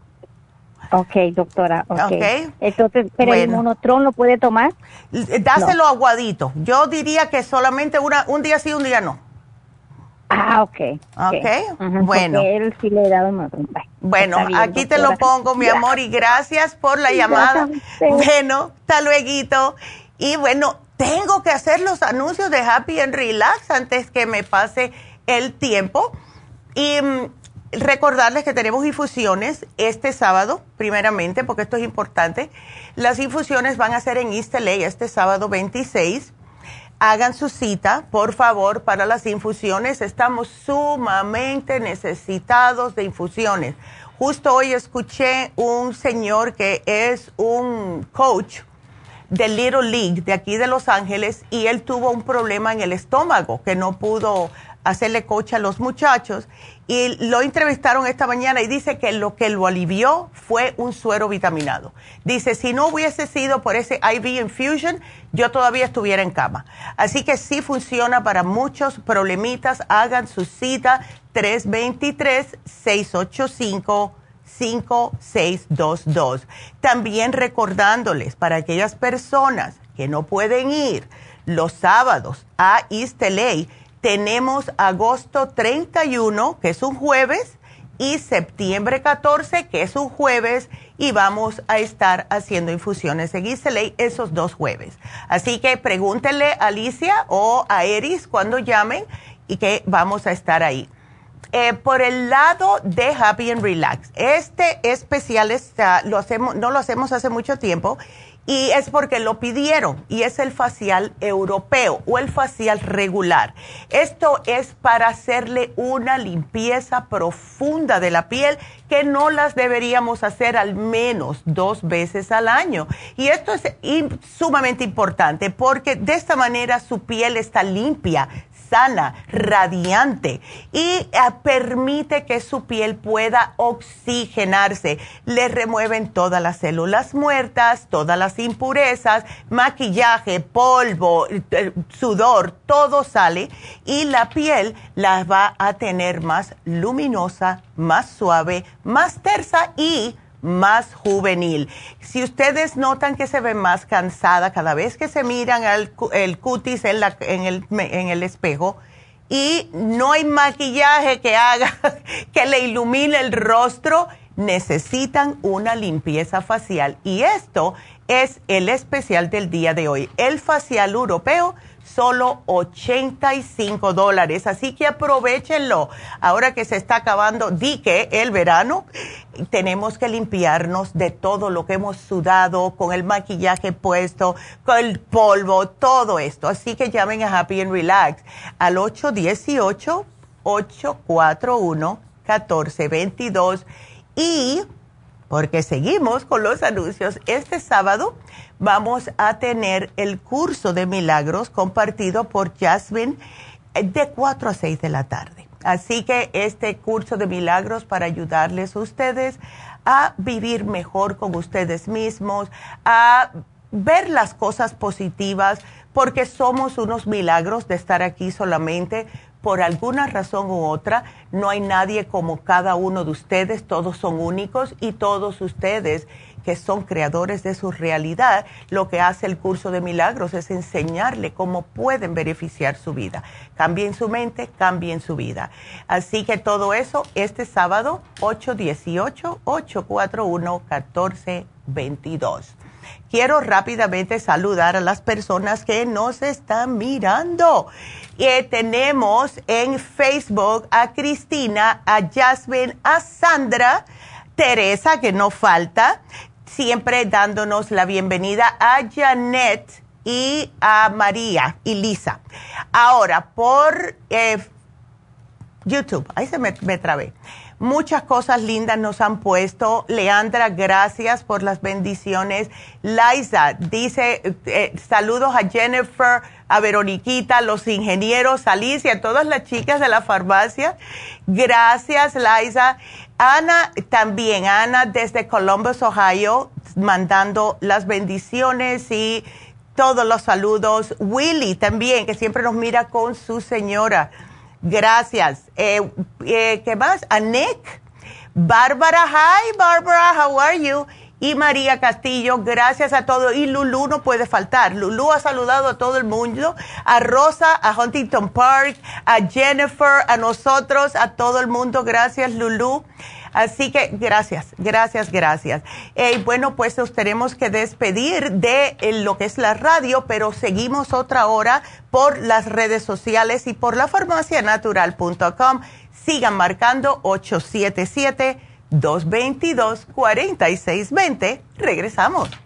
Ok, doctora. Okay. Entonces, ¿pero el monotrón lo puede tomar? Dáselo aguadito. Yo diría que solamente una, un día sí, un día no. Ah, ok. Ok, bueno. Él sí le he dado Bueno, aquí te lo pongo, mi amor, y gracias por la llamada. Bueno, hasta luego. Y bueno, tengo que hacer los anuncios de Happy and Relax antes que me pase el tiempo. Y mm, recordarles que tenemos infusiones este sábado, primeramente, porque esto es importante. Las infusiones van a ser en East LA este sábado 26 hagan su cita, por favor, para las infusiones. Estamos sumamente necesitados de infusiones. Justo hoy escuché un señor que es un coach de Little League de aquí de Los Ángeles y él tuvo un problema en el estómago que no pudo hacerle coche a los muchachos y lo entrevistaron esta mañana y dice que lo que lo alivió fue un suero vitaminado. Dice, si no hubiese sido por ese IV infusion, yo todavía estuviera en cama. Así que sí funciona para muchos problemitas. Hagan su cita 323-685-5622. También recordándoles para aquellas personas que no pueden ir los sábados a East LA, tenemos agosto 31, que es un jueves, y septiembre 14, que es un jueves, y vamos a estar haciendo infusiones en Islay esos dos jueves. Así que pregúntenle a Alicia o a Eris cuando llamen y que vamos a estar ahí. Eh, por el lado de Happy and Relax, este especial está, lo hacemos, no lo hacemos hace mucho tiempo y es porque lo pidieron y es el facial europeo o el facial regular. Esto es para hacerle una limpieza profunda de la piel que no las deberíamos hacer al menos dos veces al año. Y esto es sumamente importante porque de esta manera su piel está limpia, sana, radiante y eh, permite que su piel pueda oxigenarse. Le remueven todas las células muertas, todas las impurezas, maquillaje, polvo, eh, sudor, todo sale y la piel la va a tener más luminosa, más suave, más tersa y más juvenil. Si ustedes notan que se ve más cansada cada vez que se miran el cutis en, el, en el espejo y no hay maquillaje que haga que le ilumine el rostro, necesitan una limpieza facial. Y esto es el especial del día de hoy, el facial europeo solo 85 dólares. Así que aprovechenlo. Ahora que se está acabando, di que el verano, tenemos que limpiarnos de todo lo que hemos sudado, con el maquillaje puesto, con el polvo, todo esto. Así que llamen a Happy and Relax al 818-841-1422 y porque seguimos con los anuncios. Este sábado vamos a tener el curso de milagros compartido por Jasmine eh, de 4 a 6 de la tarde. Así que este curso de milagros para ayudarles a ustedes a vivir mejor con ustedes mismos, a ver las cosas positivas, porque somos unos milagros de estar aquí solamente por alguna razón u otra, no hay nadie como cada uno de ustedes, todos son únicos y todos ustedes que son creadores de su realidad, lo que hace el curso de milagros es enseñarle cómo pueden beneficiar su vida. Cambien su mente, cambien su vida. Así que todo eso este sábado 818-841-1422. Quiero rápidamente saludar a las personas que nos están mirando. Y tenemos en Facebook a Cristina, a Jasmine, a Sandra, Teresa, que no falta, siempre dándonos la bienvenida a Janet y a María y Lisa. Ahora, por eh, YouTube, ahí se me, me trabé. Muchas cosas lindas nos han puesto. Leandra, gracias por las bendiciones. Liza dice eh, saludos a Jennifer, a Veroniquita, los ingenieros, Alicia, todas las chicas de la farmacia. Gracias, Liza. Ana también, Ana desde Columbus, Ohio, mandando las bendiciones y todos los saludos. Willy también, que siempre nos mira con su señora. Gracias. Eh, eh, ¿Qué más? A Nick. Bárbara, hi Bárbara, how are you? Y María Castillo, gracias a todos. Y Lulu no puede faltar. Lulu ha saludado a todo el mundo, a Rosa, a Huntington Park, a Jennifer, a nosotros, a todo el mundo. Gracias, Lulu. Así que gracias, gracias, gracias. Y bueno, pues nos tenemos que despedir de eh, lo que es la radio, pero seguimos otra hora por las redes sociales y por la farmacianatural.com. Sigan marcando 877-222-4620. Regresamos.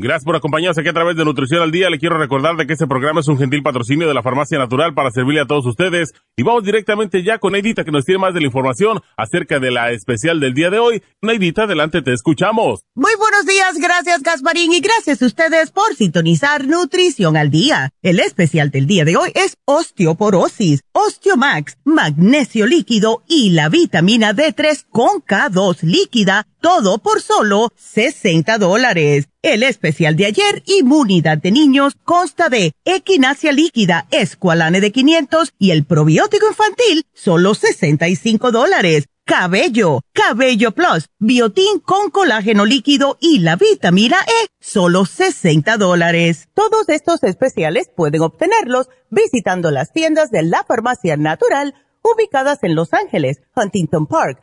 Gracias por acompañarnos aquí a través de Nutrición al Día. Le quiero recordar de que este programa es un gentil patrocinio de la Farmacia Natural para servirle a todos ustedes. Y vamos directamente ya con Neidita que nos tiene más de la información acerca de la especial del día de hoy. Neidita, adelante, te escuchamos. Muy buenos días, gracias Gasparín y gracias a ustedes por sintonizar Nutrición al Día. El especial del día de hoy es osteoporosis, osteomax, magnesio líquido y la vitamina D3 con K2 líquida, todo por solo 60 dólares. El especial de ayer, Inmunidad de Niños, consta de equinacia líquida, escualane de 500 y el probiótico infantil, solo 65 dólares. Cabello, Cabello Plus, Biotín con colágeno líquido y la vitamina E, solo 60 dólares. Todos estos especiales pueden obtenerlos visitando las tiendas de la Farmacia Natural ubicadas en Los Ángeles, Huntington Park,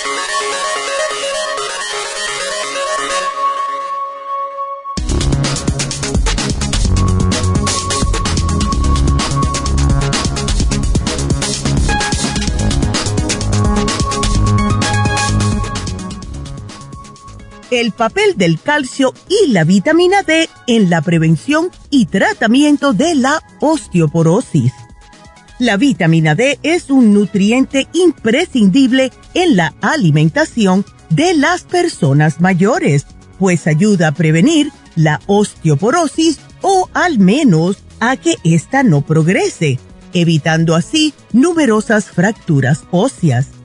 El papel del calcio y la vitamina D en la prevención y tratamiento de la osteoporosis. La vitamina D es un nutriente imprescindible en la alimentación de las personas mayores, pues ayuda a prevenir la osteoporosis o al menos a que ésta no progrese, evitando así numerosas fracturas óseas.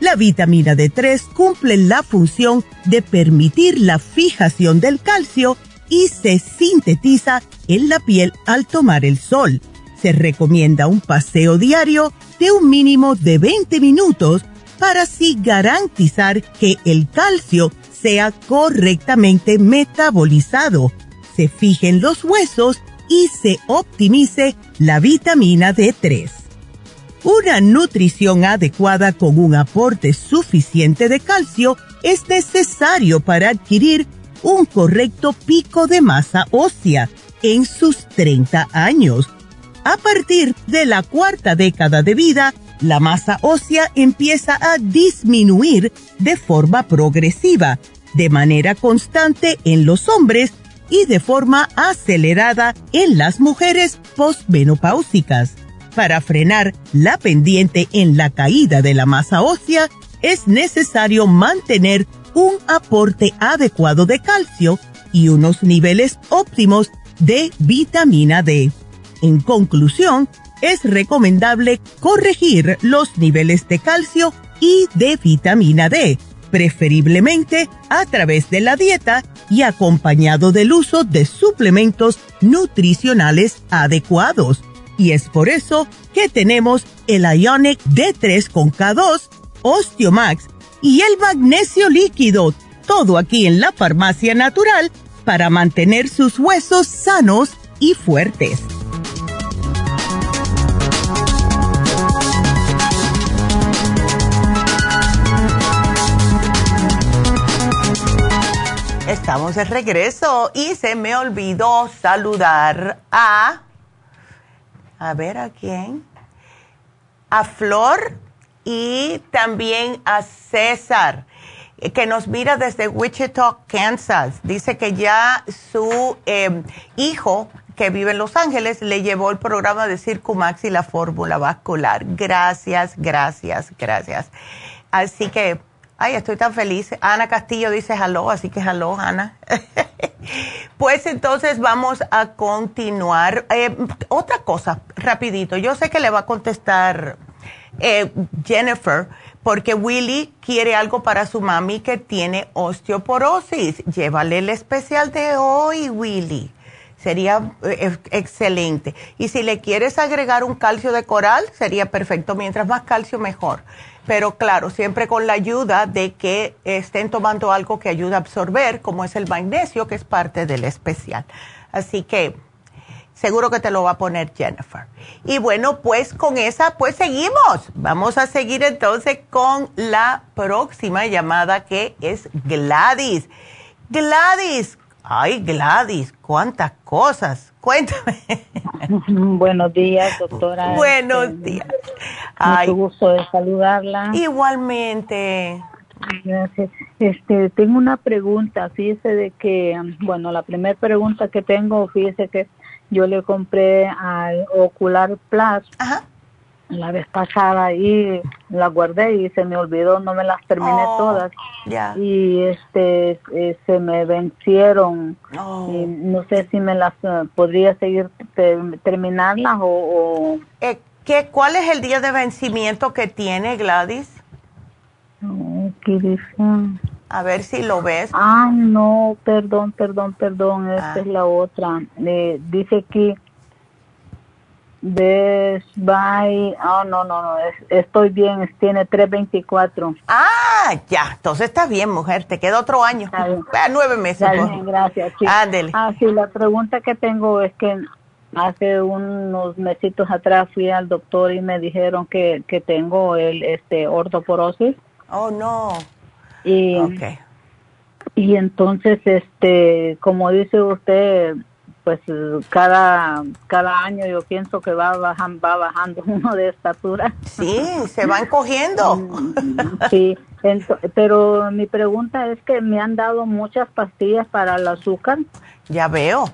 La vitamina D3 cumple la función de permitir la fijación del calcio y se sintetiza en la piel al tomar el sol. Se recomienda un paseo diario de un mínimo de 20 minutos para así garantizar que el calcio sea correctamente metabolizado, se fijen los huesos y se optimice la vitamina D3. Una nutrición adecuada con un aporte suficiente de calcio es necesario para adquirir un correcto pico de masa ósea en sus 30 años. A partir de la cuarta década de vida, la masa ósea empieza a disminuir de forma progresiva, de manera constante en los hombres y de forma acelerada en las mujeres postmenopáusicas. Para frenar la pendiente en la caída de la masa ósea, es necesario mantener un aporte adecuado de calcio y unos niveles óptimos de vitamina D. En conclusión, es recomendable corregir los niveles de calcio y de vitamina D, preferiblemente a través de la dieta y acompañado del uso de suplementos nutricionales adecuados y es por eso que tenemos el Ionic D3 con K2, Osteomax y el magnesio líquido, todo aquí en la farmacia natural para mantener sus huesos sanos y fuertes. Estamos de regreso y se me olvidó saludar a a ver a quién, a Flor y también a César. que nos mira desde Wichita, Kansas. Dice que ya su em, hijo que vive en Los Ángeles le llevó el programa de Circumax y la fórmula vascular. Gracias, gracias, gracias. Así que, ay, estoy tan feliz. Ana Castillo dice hello, así que hello, Ana. pues entonces vamos a continuar. Eh, otra cosa, rapidito. Yo sé que le va a contestar eh, Jennifer porque Willy quiere algo para su mami que tiene osteoporosis. Llévale el especial de hoy, Willy. Sería eh, excelente. Y si le quieres agregar un calcio de coral, sería perfecto. Mientras más calcio, mejor. Pero claro, siempre con la ayuda de que estén tomando algo que ayude a absorber, como es el magnesio, que es parte del especial. Así que Seguro que te lo va a poner Jennifer. Y bueno, pues con esa, pues seguimos. Vamos a seguir entonces con la próxima llamada que es Gladys. Gladys, ay Gladys, cuántas cosas. Cuéntame. Buenos días, doctora. Buenos este, días. Mucho gusto de saludarla. Igualmente. Gracias. Este, tengo una pregunta. Fíjese de que, bueno, la primera pregunta que tengo, fíjese que yo le compré al Ocular Plus la vez pasada y la guardé y se me olvidó, no me las terminé oh, todas. Y este eh, se me vencieron. Oh. Y no sé si me las eh, podría seguir terminarlas o... Eh, ¿qué, ¿Cuál es el día de vencimiento que tiene Gladys? ¿Qué dice? A ver si lo ves. Ah, no, perdón, perdón, perdón, esta ah. es la otra. Eh, dice aquí, Best Buy, oh, no, no, no, estoy bien, tiene 324. Ah, ya, entonces está bien, mujer, te queda otro año. Ah, nueve meses. Pues. gracias. Sí. Ándele. Ah, sí, la pregunta que tengo es que hace unos mesitos atrás fui al doctor y me dijeron que, que tengo el este ortoporosis. Oh, no. Y, y entonces, este, como dice usted, pues cada, cada año yo pienso que va, bajan, va bajando uno de estatura. Sí, se van cogiendo. sí, pero mi pregunta es que me han dado muchas pastillas para el azúcar. Ya veo.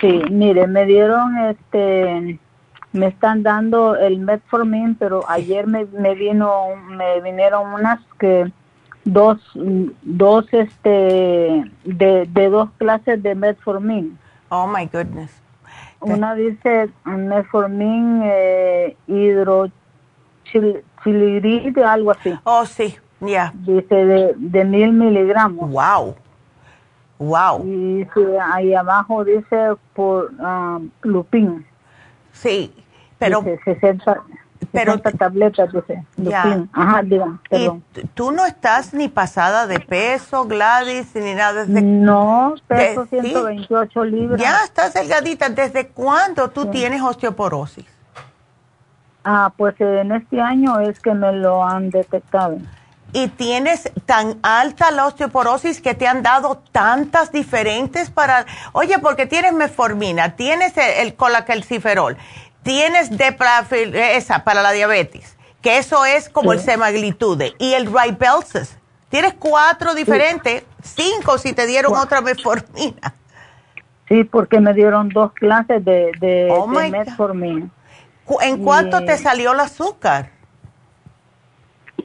Sí, mire, me dieron este me están dando el metformin, pero ayer me, me vino me vinieron unas que dos, dos este, de, de dos clases de metformin. Oh my goodness. Una dice metformin eh, algo así. Oh, sí, ya. Dice de, de mil miligramos. Wow. Wow. Y ahí abajo dice por um, lupin. Sí, pero... Dice 60, pero tabletas, dice. Ya. Ajá, digan, perdón. ¿Y tú no estás ni pasada de peso, Gladys, ni nada? Desde, no, peso 128 libras. Ya estás delgadita. ¿Desde cuándo tú tienes osteoporosis? Ah, pues en este año es que me lo han detectado. ¿Y tienes tan alta la osteoporosis que te han dado tantas diferentes para... Oye, porque tienes meformina, tienes el, el colaquelciferol, tienes deprafil, esa para la diabetes, que eso es como el semaglitude, y el Ribelsis. Tienes cuatro diferentes, cinco si te dieron otra metformina. Sí, porque me dieron dos clases de, de, oh metformina. ¿En cuánto te salió el azúcar?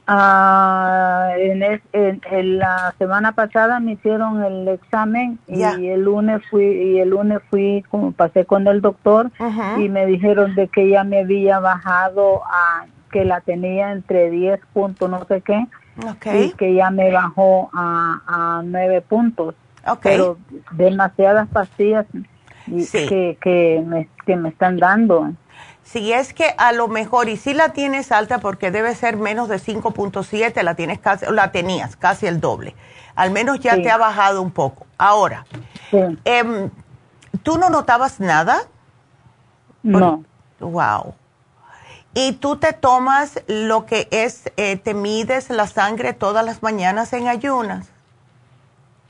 Ah, en, la semana pasada me hicieron el examen y el lunes fui y el lunes fui como pasé con el doctor y me dijeron de que ya me había bajado a que la tenía entre 10 puntos no sé qué y que ya me bajó a, a 9 puntos. Pero demasiadas pastillas que, que, me, que me están dando si es que a lo mejor, y si la tienes alta porque debe ser menos de 5.7, la tienes casi, la tenías casi el doble. Al menos ya te ha bajado un poco. Ahora, em, ¿tú no notabas nada? No. Wow. ¿Y tú te tomas lo que es, eh, te mides la sangre todas las mañanas en ayunas?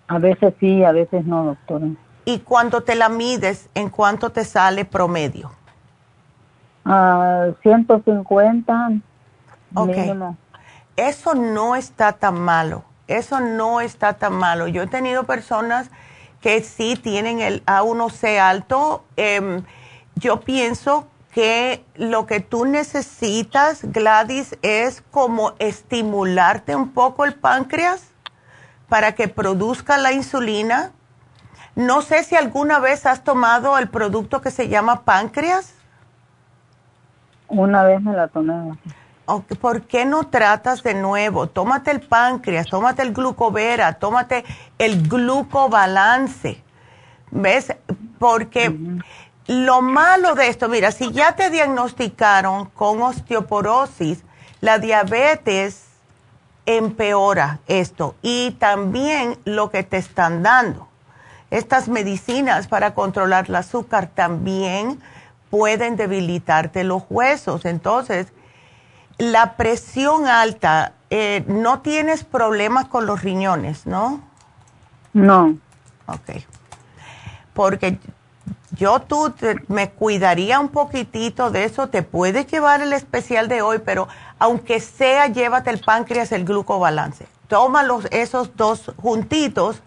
A veces sí, a veces no, doctora. ¿Y cuando te la mides, en cuánto te sale promedio? A 150 okay. Eso no está tan malo. Eso no está tan malo. Yo he tenido personas que sí tienen el A1C alto. Em, yo pienso que lo que tú necesitas, Gladys, es como estimularte un poco el páncreas para que produzca la insulina. No sé si alguna vez has tomado el producto que se llama páncreas. Una vez me la tomé. ¿Por qué no tratas de nuevo? Tómate el páncreas, tómate el glucovera, tómate el glucobalance. ¿Ves? Porque lo malo de esto, mira, si ya te diagnosticaron con osteoporosis, la diabetes empeora esto y también lo que te están dando. Estas medicinas para controlar el azúcar también pueden debilitarte los huesos. Entonces, la presión alta, eh, no tienes problemas con los riñones, ¿no? No. Ok. Porque yo tú me cuidaría un poquitito de eso, te puedes llevar el especial de hoy, pero aunque sea, llévate el páncreas, el glucobalance. Tómalos esos dos juntitos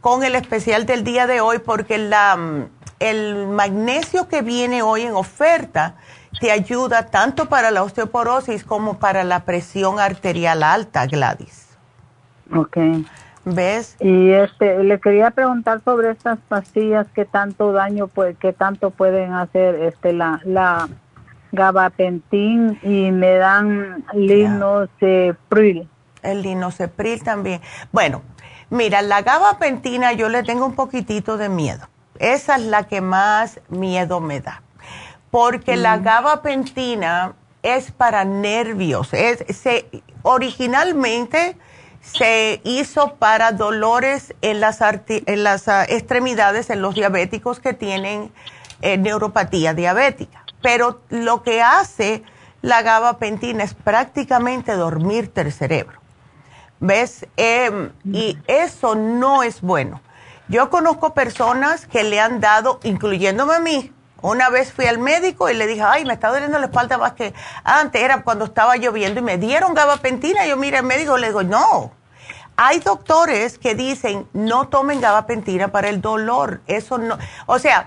con el especial del día de hoy, porque la, mm, el magnesio que viene hoy en oferta te ayuda tanto para la osteoporosis como para la presión arterial alta, Gladys. Ok. ¿Ves? Y este, le quería preguntar sobre estas pastillas, qué tanto daño, pues, qué tanto pueden hacer, este, la, la gabapentin y me dan linocepril. El linocepril también. Bueno, mira, la gabapentina yo le tengo un poquitito de miedo. Esa es la que más miedo me da porque la gabapentina es para nervios. Es, se, originalmente se hizo para dolores en las, en las ah, extremidades, en los diabéticos que tienen eh, neuropatía diabética. Pero lo que hace la gabapentina es prácticamente dormirte el cerebro. ¿Ves? Em, y eso no es bueno. Yo conozco personas que le han dado, incluyéndome a mí, una vez fui al médico y le dije, ay, me está doliendo la espalda más que antes, era cuando estaba lloviendo y me dieron gabapentina. Yo mira al médico y le digo, no. Hay doctores que dicen, no tomen gabapentina para el dolor. Eso no, o sea,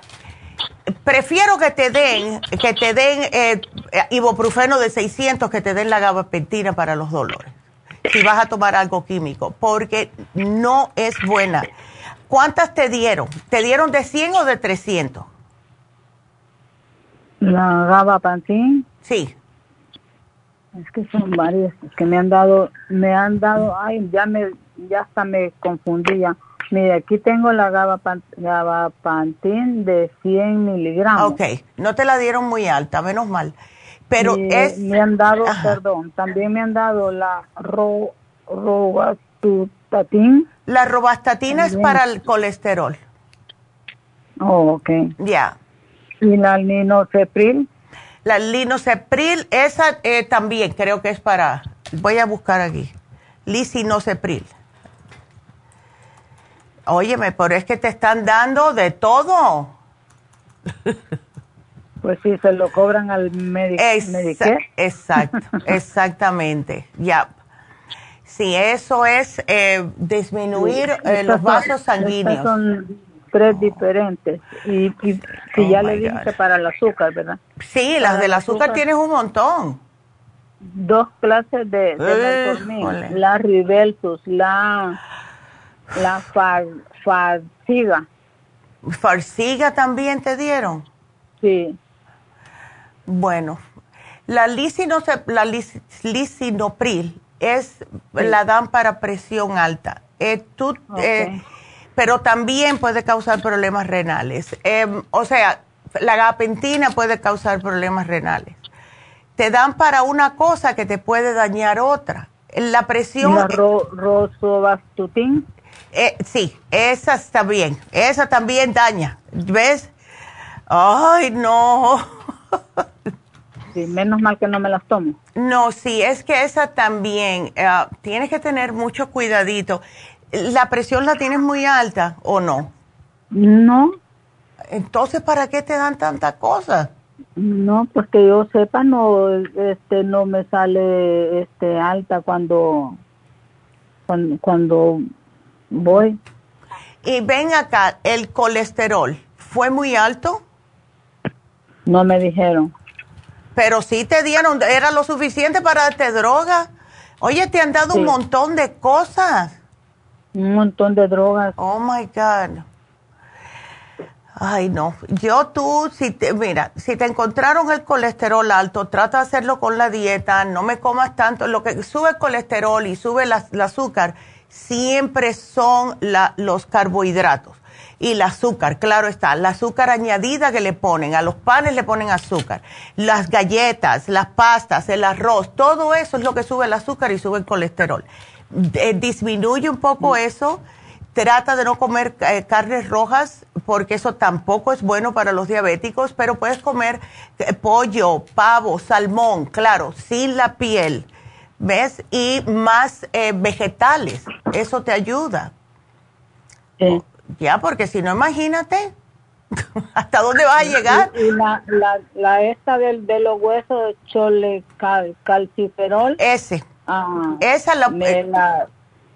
prefiero que te den, que te den eh, ibuprofeno de 600 que te den la gabapentina para los dolores. Si vas a tomar algo químico, porque no es buena. ¿Cuántas te dieron? ¿Te dieron de 100 o de 300? La gabapentin. Sí. Es que son varias que me han dado, me han dado, ay, ya me, ya hasta me confundía. Mira, aquí tengo la gabapentin de 100 miligramos. Ok, no te la dieron muy alta, menos mal. Pero es... Me han dado, perdón, también me han dado la ro, robastatin. La robastatina es para el colesterol. Oh, ok. Ya. ¿Y la linocepril? La linocepril, esa eh, también creo que es para, voy a buscar aquí, lisinocepril. Óyeme, pero es que te están dando de todo. Pues sí, se lo cobran al médico. exacto, exactamente, ya. Sí, eso es eh, disminuir eh, los vasos sanguíneos tres diferentes. Y, si ya oh le dije para el azúcar, ¿verdad? Sí, las del azúcar, tienes un montón. Dos clases de, de la Ribelsus, la, la far, Farsiga. ¿Farsiga también te dieron? Sí. Bueno, la, la lisinopril es, la dan para presión alta. Eh, tú, eh, pero también puede causar problemas renales. Em, o sea, la gapentina puede causar problemas renales. Te dan para una cosa que te puede dañar otra. La presión... ¿La ro Eh, sí, esa está bien. Esa también daña. ¿Ves? Ay, no. Sí, menos mal que no me las tomo. No, sí, es que esa también, eh, tienes que tener mucho cuidadito. ¿La presión la tienes muy alta o no? No. Entonces, ¿para qué te dan tanta cosa? No, pues que yo sepa, no, este, no me sale, este, alta cuando, cuando, voy. Y ven acá, ¿el colesterol fue muy alto? No me dijeron. Pero sí te dieron, era lo suficiente para darte droga. Oye, te han dado un montón de cosas. Un montón de drogas. Oh my God. Ay, no. Yo tú, si te, mira, si te encontraron el colesterol alto, trata de hacerlo con la dieta, no me comas tanto. Lo que sube el colesterol y sube el azúcar siempre son los carbohidratos y el azúcar, claro está, el azúcar añadida que le ponen, a los panes le ponen azúcar, las galletas, las pastas, el arroz, todo eso es lo que sube el azúcar y sube el colesterol. Eh, disminuye un poco mm. eso Trata de no comer eh, carnes rojas porque eso tampoco es bueno para los diabéticos, pero puedes comer eh, pollo, pavo, salmón, claro, sin la piel, ¿ves? Y más eh, vegetales, eso te ayuda. Ya, porque si no, imagínate, ¿hasta dónde vas a llegar? Y, la, la, esta del, de los huesos, chole calciferol. Ese. Ah, esa la, la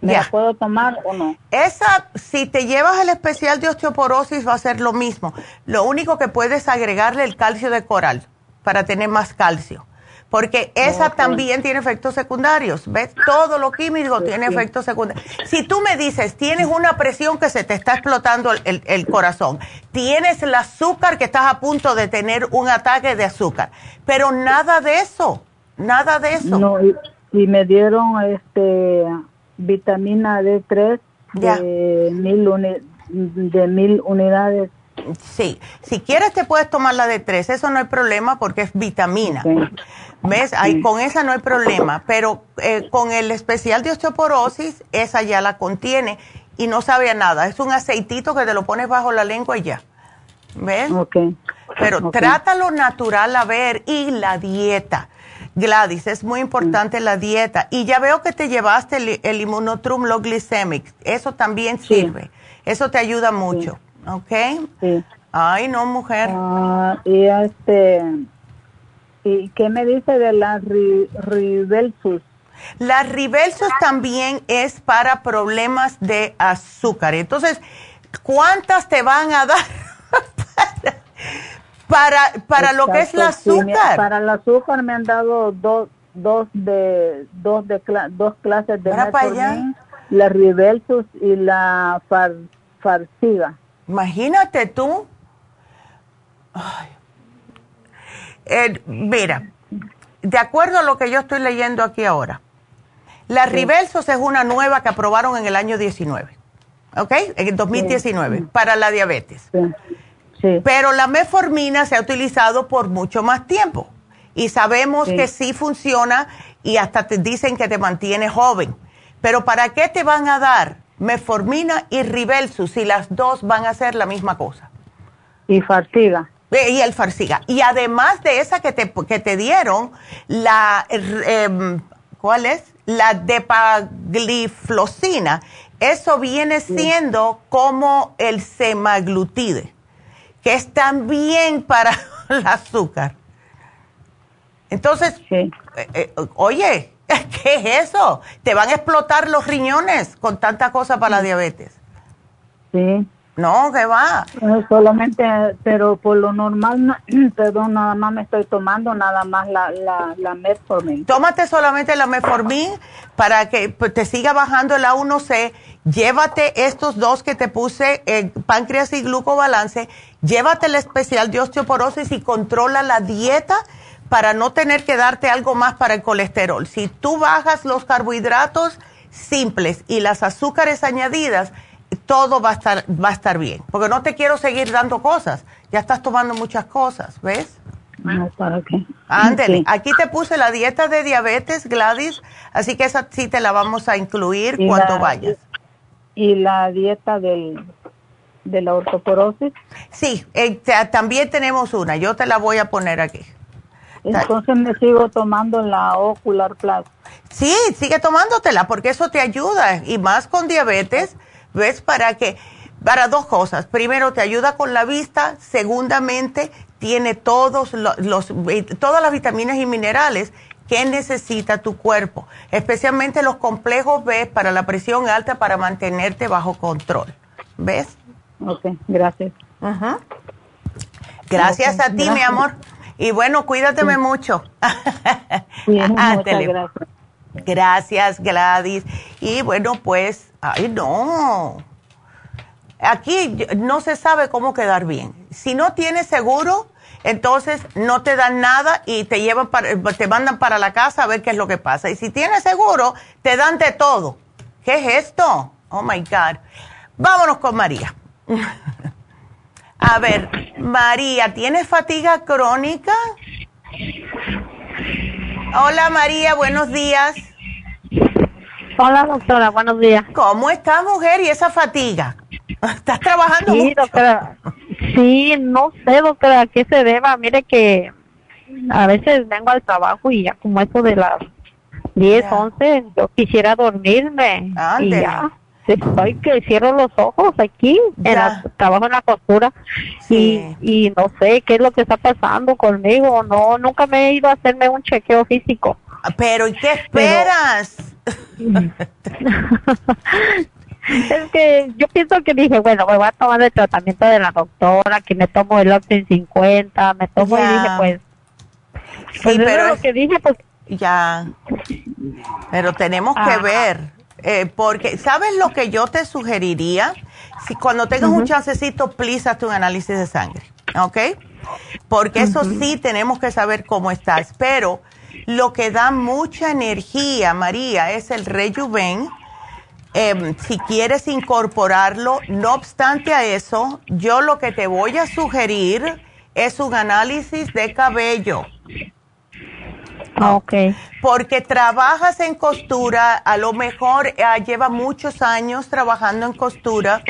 ¿Me la puedo tomar o no? Esa, si te llevas el especial de osteoporosis, va a ser lo mismo. Lo único que puedes agregarle el calcio de coral para tener más calcio. Porque esa también tiene efectos secundarios. ¿Ves? Todo lo químico tiene efectos secundarios. Si tú me dices, tienes una presión que se te está explotando el, el, corazón, tienes el azúcar que estás a punto de tener un ataque de azúcar, pero nada de eso, nada de eso. No, y, y me dieron este vitamina D3 de mil, de mil unidades. Sí, si quieres te puedes tomar la D3, eso no hay problema porque es vitamina. ¿Ves? Ahí, con esa no hay problema, pero eh, con el especial de osteoporosis, esa ya la contiene y no sabe a nada. Es un aceitito que te lo pones bajo la lengua y ya. ¿Ves? Pero trata lo natural a ver y la dieta. Gladys, es muy importante la dieta. Y ya veo que te llevaste el, el inmunotrum low glycemic. Eso también sirve. Eso te ayuda mucho. ¿Ok? Sí. Ay, no, mujer. Ah, y este. ¿Y qué me dice de la Rivelsus? La Rivelsus también es para problemas de azúcar. Entonces, ¿cuántas te van a dar? Para, para lo que es el azúcar. para el azúcar me han dado dos, dos de dos de dos clases de metformin, la Rivelsus y la far, Farsiga. Imagínate tú. Eh, mira, de acuerdo a lo que yo estoy leyendo aquí ahora, la sí. es una nueva que aprobaron en el año 19, ¿ok? En 2019, para la diabetes. Sí. Pero la meformina se ha utilizado por mucho más tiempo y sabemos que sí funciona y hasta te dicen que te mantiene joven. Pero ¿para qué te van a dar meformina y Rivelsus si las dos van a hacer la misma cosa? Y Farsiga. Eh, y el Farsiga. Y además de esa que te, que te dieron, la, em, ¿cuál es? La depagliflosina. Eso viene siendo como el semaglutide que es también para el azúcar. Entonces, eh, eh, oye, ¿qué es eso? Te van a explotar los riñones con tanta cosa para la diabetes. Sí. No, que va. solamente, pero por lo normal, perdón, nada más me estoy tomando nada más la, la, la metformin. Tómate solamente la metformin para que te siga bajando el A1C. Llévate estos dos que te puse, el páncreas y glucobalance. Llévate el especial de osteoporosis y controla la dieta para no tener que darte algo más para el colesterol. Si tú bajas los carbohidratos simples y las azúcares añadidas, todo va a estar, va a estar bien. Porque no te quiero seguir dando cosas. Ya estás tomando muchas cosas, ¿ves? No, ¿para qué? Aquí te puse la dieta de diabetes, Gladys, así que esa sí te la vamos a incluir cuando vayas. ¿Y la dieta del, de la ortoporosis? Sí, eh, también tenemos una, yo te la voy a poner aquí. Entonces me sigo tomando la Ocular Plus. Sí, sigue tomándotela porque eso te ayuda y más con diabetes ¿Ves? Para que, para dos cosas. Primero, te ayuda con la vista. Segundamente, tiene todos los, todas las vitaminas y minerales qué necesita tu cuerpo, especialmente los complejos B para la presión alta para mantenerte bajo control. ¿Ves? Ok, gracias. Gracias a ti, mi amor. Y bueno, cuídateme mucho. muchas gracias. Gracias, Gladys. Y bueno, pues, ay, no. Aquí no se sabe cómo quedar bien. Si no tienes seguro, entonces no te dan nada y te llevan te mandan para la casa a ver qué es lo que pasa. Y si tienes seguro, te dan de todo. ¿Qué es esto? Oh my God. Vámonos con María. a ver, María, ¿tienes fatiga crónica? Hola María, buenos días. Hola doctora, buenos días. ¿Cómo estás mujer y esa fatiga? ¿Estás trabajando sí, doctora. Sí, no sé doctora a qué se deba. Mire que a veces vengo al trabajo y ya como eso de las 10, 11, yo quisiera dormirme. Y ya estoy que cierro los ojos aquí, en trabajo en la costura y, y no sé qué es lo que está pasando conmigo, no, nunca me he ido a hacerme un chequeo físico. Pero ¿y qué esperas? es que yo pienso que dije, bueno, me voy a tomar el tratamiento de la doctora, que me tomo el Oxen 50, me tomo y dije, pues, pues pero lo que dije, pues ya. Pero tenemos que ver eh, porque, ¿sabes lo que yo te sugeriría? Si cuando tengas un chancecito, please hazte un análisis de sangre, ¿ok? Porque eso sí tenemos que saber cómo estás. Pero lo que da mucha energía, María, es el rejuven. Em, si quieres incorporarlo, no obstante a eso, yo lo que te voy a sugerir es un análisis de cabello. Okay. Porque trabajas en costura, a lo mejor uh, lleva muchos años trabajando en costura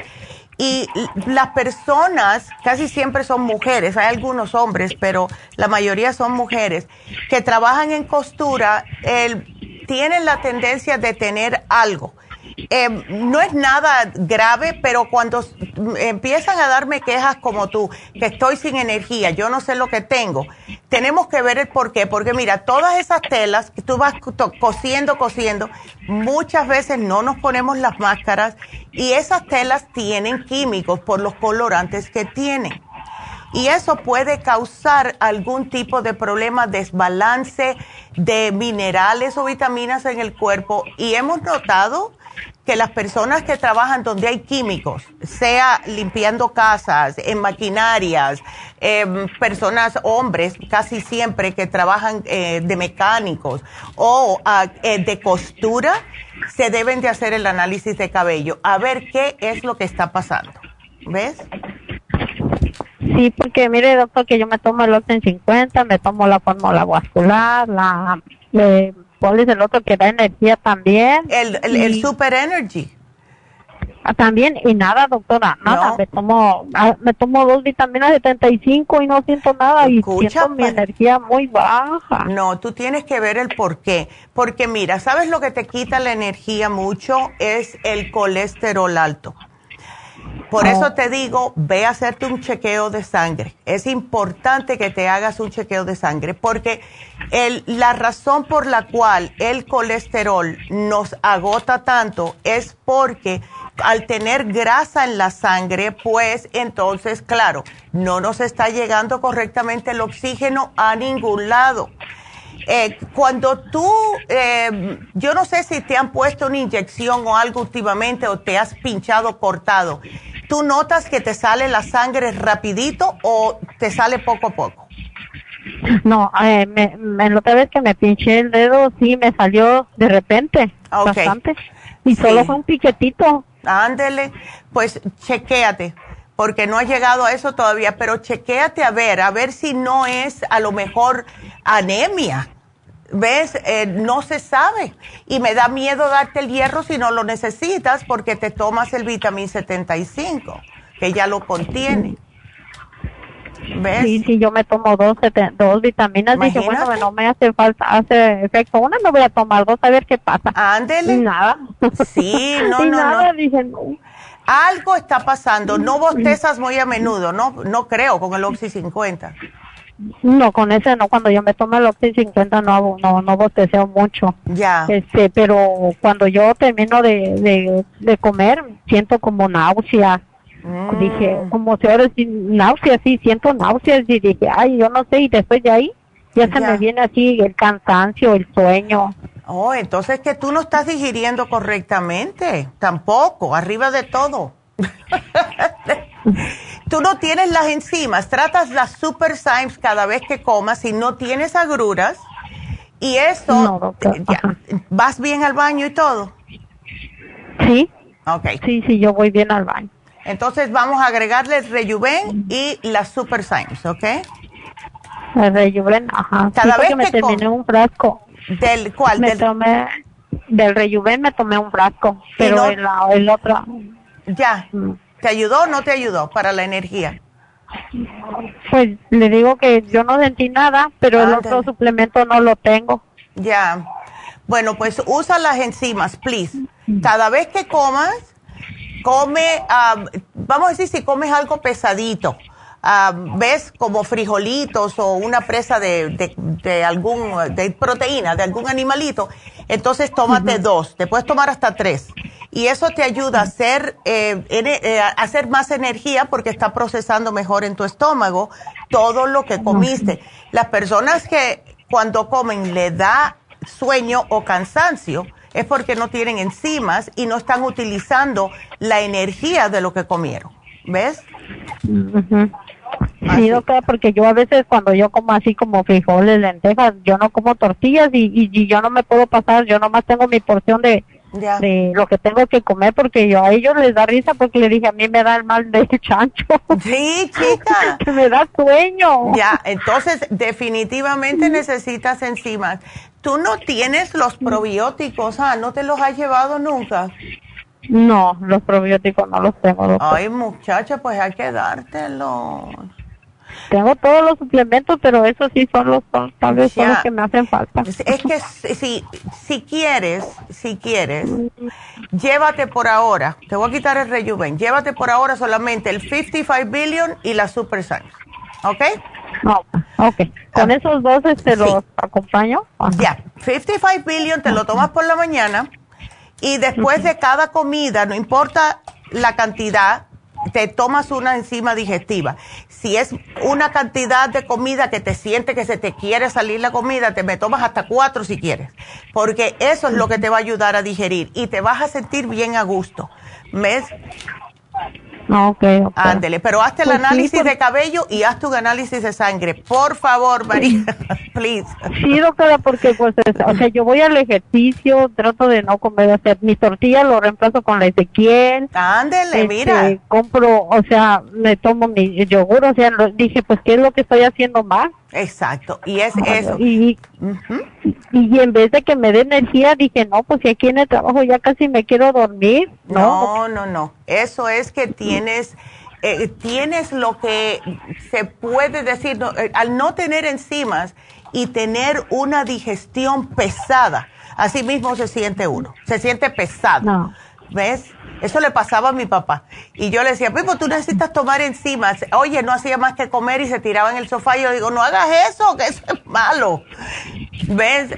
y las personas, casi siempre son mujeres, hay algunos hombres, pero la mayoría son mujeres, que trabajan en costura, el, tienen la tendencia de tener algo eh, no es nada grave, pero cuando empiezan a darme quejas como tú, que estoy sin energía, yo no sé lo que tengo, tenemos que ver el por qué. Porque mira, todas esas telas que tú vas cosiendo, cosiendo, muchas veces no nos ponemos las máscaras y esas telas tienen químicos por los colorantes que tienen. Y eso puede causar algún tipo de problema, desbalance de minerales o vitaminas en el cuerpo. Y hemos notado que las personas que trabajan donde hay químicos, sea limpiando casas, en maquinarias, em, personas, hombres, casi siempre que trabajan eh, de mecánicos o eh, de costura, se deben de hacer el análisis de cabello, a ver qué es lo que está pasando. ¿Ves? Sí, porque mire, doctor, que yo me tomo el Oxen 50, me tomo la fórmula vascular, la... ¿Cuál es el otro que da energía también? El, el, Super Energy. Ah, también, y nada, doctora, nada. Me tomo ah, me tomo dos vitaminas de 75 y no siento nada y siento mi energía muy baja. No, tú tienes que ver el por qué. Porque mira, ¿sabes lo que te quita la energía mucho? Es el colesterol alto. Por eso te digo, ve a hacerte un chequeo de sangre. Es importante que te hagas un chequeo de sangre porque el, la razón por la cual el colesterol nos agota tanto es porque al tener grasa en la sangre, pues entonces, claro, no nos está llegando correctamente el oxígeno a ningún lado. Eh, cuando tú, eh, yo no sé si te han puesto una inyección o algo últimamente o te has pinchado cortado, ¿tú notas que te sale la sangre rapidito o te sale poco a poco? No, eh, me, la otra vez que me pinché el dedo, sí, me salió de repente, bastante. Y solo fue un piquetito. Ándele, pues chequéate, porque no ha llegado a eso todavía, pero chequéate a ver, a ver si no es a lo mejor anemia. ¿Ves? Eh, no se sabe. Y me da miedo darte el hierro si no lo necesitas porque te tomas el vitamín 75, que ya lo contiene. ¿Ves? Sí, sí, yo me tomo dos, dos vitaminas. Dije, bueno, no me hace falta, hace efecto. Una me voy a tomar dos a ver qué pasa. Ándele. nada. Sí, no, no, nada, Dije, no. Algo está pasando. No bostezas muy a menudo, no, no creo, con el Oxy 50. No, con ese no. Cuando yo me tomo el Oxy 50 no, no, no bosteceo mucho. Ya. Este, pero cuando yo termino de, de, comer, siento como náusea. Mm. Dije, como si ahora náuseas, sí, siento náuseas. Y dije, ay, yo no sé. Y después de ahí, ya se me viene así el cansancio, el sueño. Oh, entonces que tú no estás digiriendo correctamente. Tampoco, arriba de todo. Tú no tienes las enzimas, tratas las Super Symes cada vez que comas y no tienes agruras. Y eso, ¿vas bien al baño y todo? Sí. Ok. Sí, sí, yo voy bien al baño. Entonces vamos a agregarle el Rejuven y las Super Symes, ¿ok? El Rejuven, ajá. Cada vez que me terminé un frasco. ¿Del cuál? Me tomé, del Rejuven me tomé un frasco, pero el, el otro... Ya. Mm. ¿Te ayudó o no te ayudó para la energía? Pues le digo que yo no sentí nada, pero el otro suplemento no lo tengo. Ya. Bueno, pues usa las enzimas, please. Cada vez que comas, come, vamos a decir si comes algo pesadito, ves como frijolitos o una presa de, de, algún, de proteína, de algún animalito, entonces tómate dos, te puedes tomar hasta tres. Y eso te ayuda a hacer, eh, eh, hacer más energía porque está procesando mejor en tu estómago todo lo que comiste. Las personas que cuando comen le da sueño o cansancio es porque no tienen enzimas y no están utilizando la energía de lo que comieron. ¿Ves? Sí, doctora, porque yo a veces cuando yo como así como frijoles, lentejas, yo no como tortillas y, y yo no me puedo pasar, yo nomás tengo mi porción de, de lo que tengo que comer porque yo a ellos les da risa porque le dije a mí me da el mal de chancho. Sí, chica. que me da sueño. Ya, entonces definitivamente necesitas enzimas. ¿Tú no tienes los probióticos? Ah, ¿no te los has llevado nunca? No, los probióticos no los tengo. Ay, muchacha, pues hay que dártelos. Tengo todos los suplementos, pero esos sí son los, tal vez son los que me hacen falta. Es que si, si quieres, si quieres, llévate por ahora, te voy a quitar el rejuven, llévate por ahora solamente el 55 billion y la super science, ¿ok? No, ok. Con ah. esos dos este, los acompaño. Ya, 55 billion te lo tomas por la mañana y después de cada comida, no importa la cantidad, te tomas una enzima digestiva. Si es una cantidad de comida que te siente que se te quiere salir la comida, te me tomas hasta cuatro si quieres, porque eso es lo que te va a ayudar a digerir y te vas a sentir bien a gusto. ¿Ves? Ah, ok, Ándele, pero hazte el pues análisis de cabello y haz tu análisis de sangre. Por favor, María, please. Sí, doctora, porque pues, o sea, yo voy al ejercicio, trato de no comer, o sea, mi tortilla lo reemplazo con la Ezequiel. Ándele, este, mira. Compro, o sea, me tomo mi yogur, o sea, dije, pues, ¿qué es lo que estoy haciendo más? Exacto, y es eso. Y, y en vez de que me dé energía, dije, no, pues si aquí en el trabajo ya casi me quiero dormir. No, no, no. Eso es que tienes, eh, tienes lo que se puede decir, eh, al no tener enzimas y tener una digestión pesada, así mismo se siente uno, se siente pesado. ¿Ves? Eso le pasaba a mi papá. Y yo le decía, Pipo, tú necesitas tomar enzimas. Oye, no hacía más que comer y se tiraba en el sofá. Y yo digo, no hagas eso, que eso es malo. ¿Ves?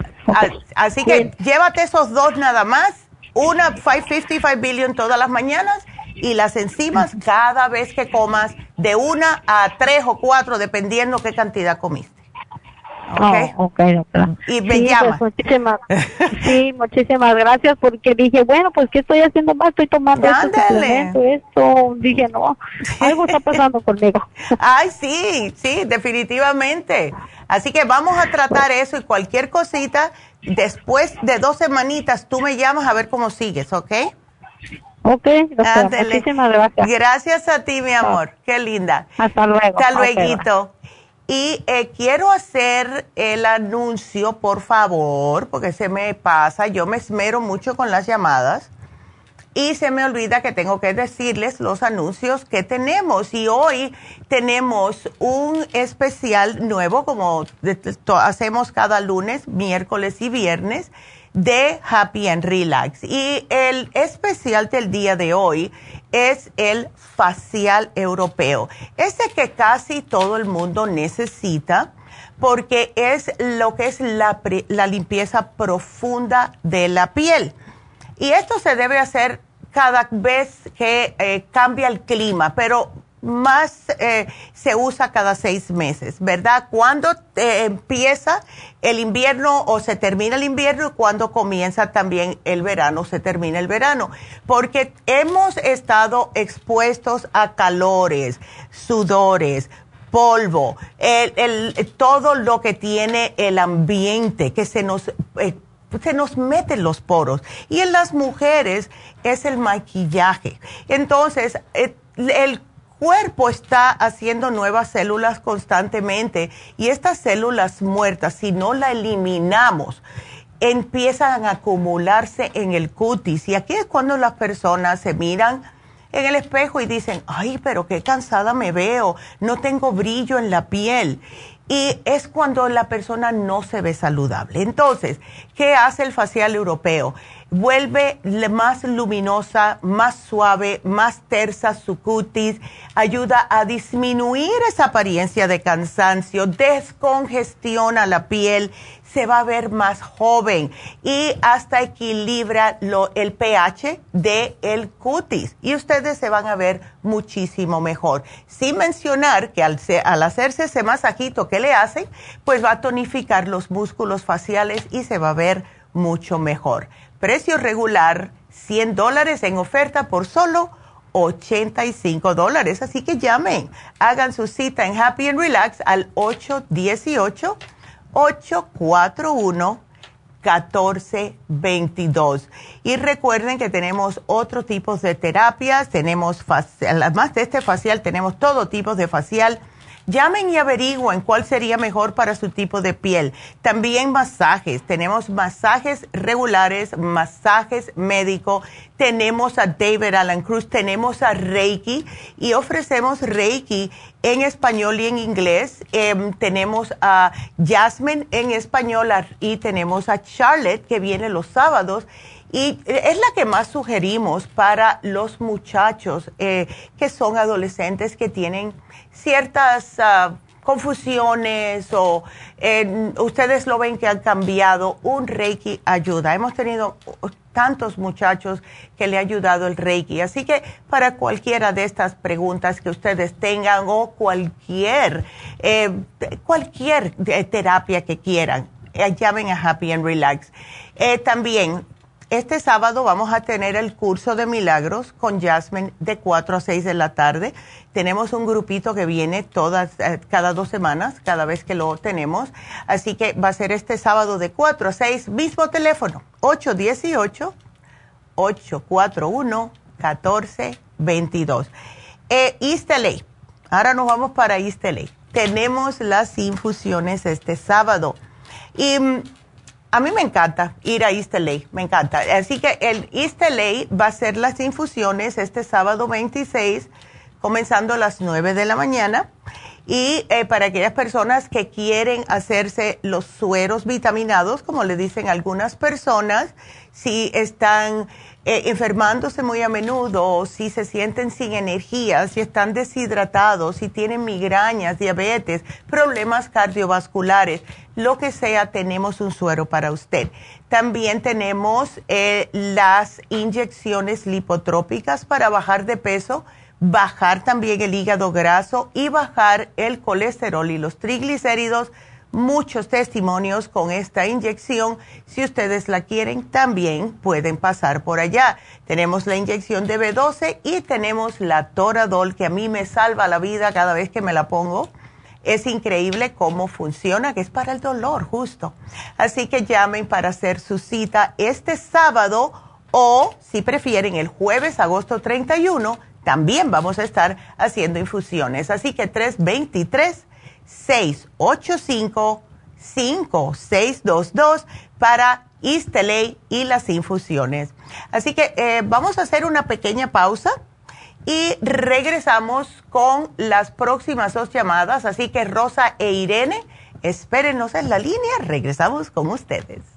Así que llévate esos dos nada más. Una 555 billion todas las mañanas y las enzimas cada vez que comas de una a tres o cuatro, dependiendo qué cantidad comiste. Okay. Oh, ok, doctora. Y me sí, pues, muchísimas, sí, muchísimas gracias porque dije, bueno, pues ¿qué estoy haciendo más? Estoy tomando esto, esto. Dije, no, algo está pasando conmigo. Ay, sí, sí, definitivamente. Así que vamos a tratar eso y cualquier cosita, después de dos semanitas tú me llamas a ver cómo sigues, ¿ok? Ok, doctora, muchísimas gracias. Gracias a ti, mi amor. Qué linda. Hasta luego. Hasta luego. Y eh, quiero hacer el anuncio, por favor, porque se me pasa, yo me esmero mucho con las llamadas y se me olvida que tengo que decirles los anuncios que tenemos. Y hoy tenemos un especial nuevo, como hacemos cada lunes, miércoles y viernes, de Happy and Relax. Y el especial del día de hoy es el facial europeo. Este que casi todo el mundo necesita porque es lo que es la, limpieza profunda de la piel. Y esto se debe hacer cada vez que eh, cambia el clima, pero más eh, se usa cada seis meses, ¿verdad? Cuando empieza el invierno o se termina el invierno y cuando comienza también el verano, se termina el verano, porque hemos estado expuestos a calores, sudores, polvo, todo lo que tiene el ambiente que se nos... Eh, se nos mete en los poros. Y en las mujeres es el maquillaje. Entonces, eh, el cuerpo está haciendo nuevas células constantemente y estas células muertas, si no la eliminamos, empiezan a acumularse en el cutis. Y aquí es cuando las personas se miran en el espejo y dicen, ay, pero qué cansada me veo, no tengo brillo en la piel. Y es cuando la persona no se ve saludable. Entonces, ¿qué hace el facial europeo? Vuelve más luminosa, más suave, más tersa su cutis, ayuda a disminuir esa apariencia de cansancio, descongestiona la piel, se va a ver más joven y hasta equilibra lo, el pH de el cutis y ustedes se van a ver muchísimo mejor. Sin mencionar que al, al hacerse ese masajito que le hacen, pues va a tonificar los músculos faciales y se va a ver mucho mejor. Precio regular, 100 dólares en oferta por solo 85 dólares. Así que llamen, hagan su cita en Happy and Relax al 818-841-1422. Y recuerden que tenemos otro tipo de terapias, tenemos, además de este facial, tenemos todo tipo de facial Llamen y averigüen cuál sería mejor para su tipo de piel. También masajes. Tenemos masajes regulares, masajes médicos. Tenemos a David Alan Cruz, tenemos a Reiki y ofrecemos Reiki en español y en inglés. Em, tenemos a Jasmine en español y tenemos a Charlotte que viene los sábados y es la que más sugerimos para los muchachos eh, que son adolescentes que tienen ciertas ah, confusiones o ustedes lo ven que han cambiado, un Reiki ayuda. Hemos tenido tantos muchachos que le ha ayudado el Reiki. Así que para cualquiera de estas preguntas que ustedes tengan o cualquier, eh, cualquier eh, terapia que quieran, llamen a Happy and Relax. también este sábado vamos a tener el curso de milagros con Jasmine de 4 a 6 de la tarde. Tenemos un grupito que viene todas, eh, cada dos semanas, cada vez que lo tenemos. Así que va a ser este sábado de 4 a 6, mismo teléfono, 818-841-1422. Eh, East LA. Ahora nos vamos para East LA. Tenemos las infusiones este sábado. Y mm, a mí me encanta ir a East LA, me encanta. Así que el East LA va a ser las infusiones este sábado 26, comenzando a las 9 de la mañana. Y eh, para aquellas personas que quieren hacerse los sueros vitaminados, como le dicen algunas personas, si están eh, enfermándose muy a menudo, si se sienten sin energía, si están deshidratados, si tienen migrañas, diabetes, problemas cardiovasculares, lo que sea, tenemos un suero para usted. También tenemos eh, las inyecciones lipotrópicas para bajar de peso, bajar también el hígado graso y bajar el colesterol y los triglicéridos muchos testimonios con esta inyección. Si ustedes la quieren, también pueden pasar por allá. Tenemos la inyección de B12 y tenemos la Toradol que a mí me salva la vida cada vez que me la pongo. Es increíble cómo funciona, que es para el dolor justo. Así que llamen para hacer su cita este sábado o, si prefieren, el jueves, agosto 31, también vamos a estar haciendo infusiones. Así que 323 685-5622 para Isteley y las infusiones. Así que eh, vamos a hacer una pequeña pausa y regresamos con las próximas dos llamadas. Así que Rosa e Irene, espérenos en la línea, regresamos con ustedes.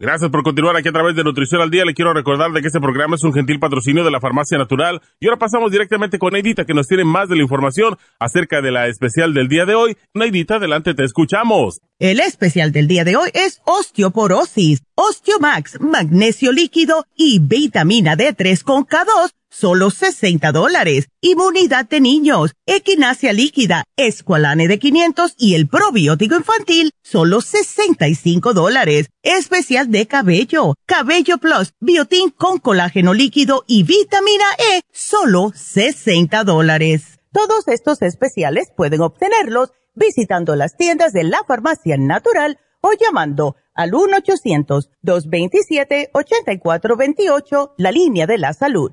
Gracias por continuar aquí a través de Nutrición al Día. Le quiero recordar de que este programa es un gentil patrocinio de la Farmacia Natural. Y ahora pasamos directamente con Neidita, que nos tiene más de la información acerca de la especial del día de hoy. Neidita, adelante, te escuchamos. El especial del día de hoy es osteoporosis, osteomax, magnesio líquido y vitamina D3 con K2 solo 60 dólares. Inmunidad de niños, equinacia líquida, escualane de 500 y el probiótico infantil, solo 65 dólares. Especial de cabello, cabello plus, biotín con colágeno líquido y vitamina E, solo 60 dólares. Todos estos especiales pueden obtenerlos visitando las tiendas de la farmacia natural o llamando al 1-800-227-8428, la línea de la salud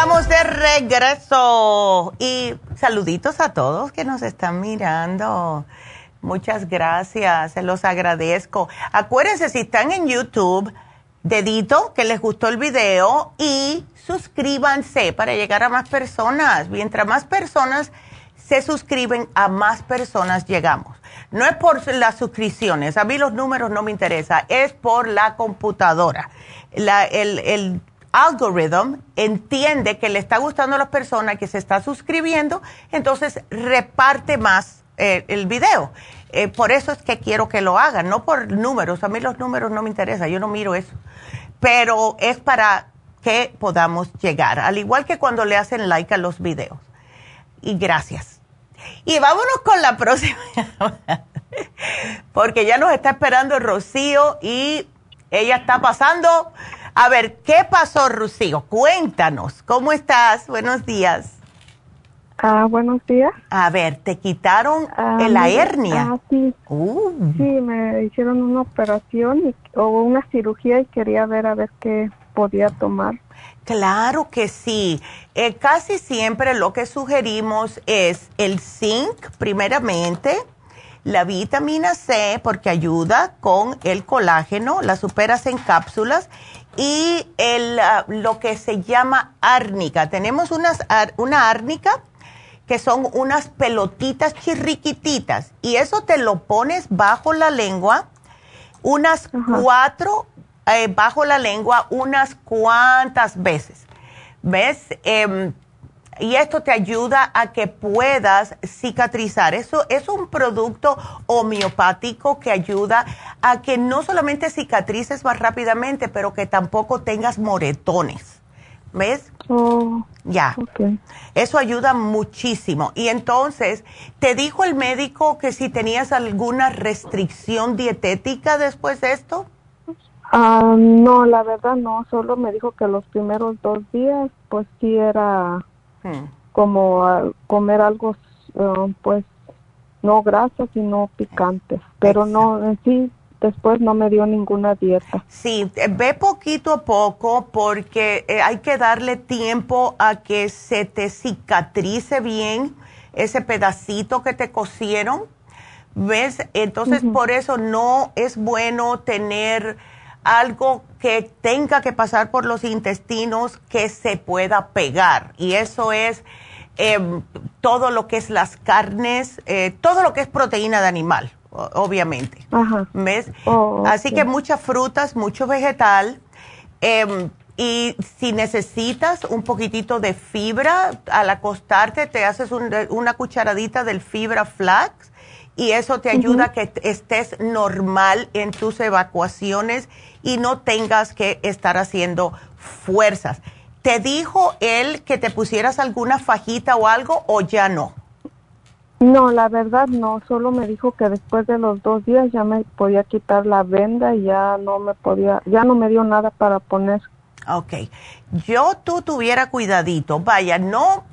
Estamos de regreso. Y saluditos a todos que nos están mirando. Muchas gracias, se los agradezco. Acuérdense, si están en YouTube, dedito que les gustó el video y suscríbanse para llegar a más personas. Mientras más personas se suscriben, a más personas llegamos. No es por las suscripciones, a mí los números no me interesan, es por la computadora. La, el algoritmo entiende que le está gustando a las personas que se está suscribiendo, entonces reparte más eh, el video. Eh, por eso es que quiero que lo hagan, no por números. A mí los números no me interesan, yo no miro eso. Pero es para que podamos llegar, al igual que cuando le hacen like a los videos. Y gracias. Y vámonos con la próxima, porque ya nos está esperando Rocío y ella está pasando a ver, ¿qué pasó, Rocío? Cuéntanos, ¿cómo estás? Buenos días. Ah, buenos días. A ver, ¿te quitaron ah, la hernia? Ah, sí. Uh. Sí, me hicieron una operación o una cirugía y quería ver a ver qué podía tomar. Claro que sí. Eh, casi siempre lo que sugerimos es el zinc, primeramente, la vitamina C, porque ayuda con el colágeno, las superas en cápsulas, y el, ah, lo que se llama árnica. Tenemos unas, una árnica que son unas pelotitas chirriquititas y eso te lo pones bajo la lengua, unas cuatro eh, bajo la lengua unas cuantas veces. ¿Ves? Eh, y esto te ayuda a que puedas cicatrizar. Eso es un producto homeopático que ayuda a que no solamente cicatrices más rápidamente, pero que tampoco tengas moretones. ¿Ves? Oh, ya. Eso ayuda muchísimo. Y entonces, ¿te dijo el médico que si tenías alguna restricción dietética después de esto? Ah, no, la verdad no. Solo me dijo que los primeros dos días, pues sí era Hmm. como comer algo, uh, pues, no grasa, sino picante. Pero no, en sí, después no me dio ninguna dieta. Sí, eh, ve poquito a poco porque eh, hay que darle tiempo a que se te cicatrice bien ese pedacito que te cosieron. ¿Ves? Entonces, por eso no es bueno tener algo que tenga que pasar por los intestinos que se pueda pegar. Y eso es em, todo lo que es las carnes, eh, todo lo que es proteína de animal, obviamente. ¿Ves? Oh, Así que muchas frutas, mucho vegetal. Em, y si necesitas un poquitito de fibra, al acostarte te haces una cucharadita del fibra flax y eso te ayuda a que estés normal en tus evacuaciones y no tengas que estar haciendo fuerzas. ¿Te dijo él que te pusieras alguna fajita o algo o ya no? No, la verdad no, solo me dijo que después de los dos días ya me podía quitar la venda y ya no me podía, ya no me dio nada para poner. Ok, yo tú tuviera cuidadito, vaya, no,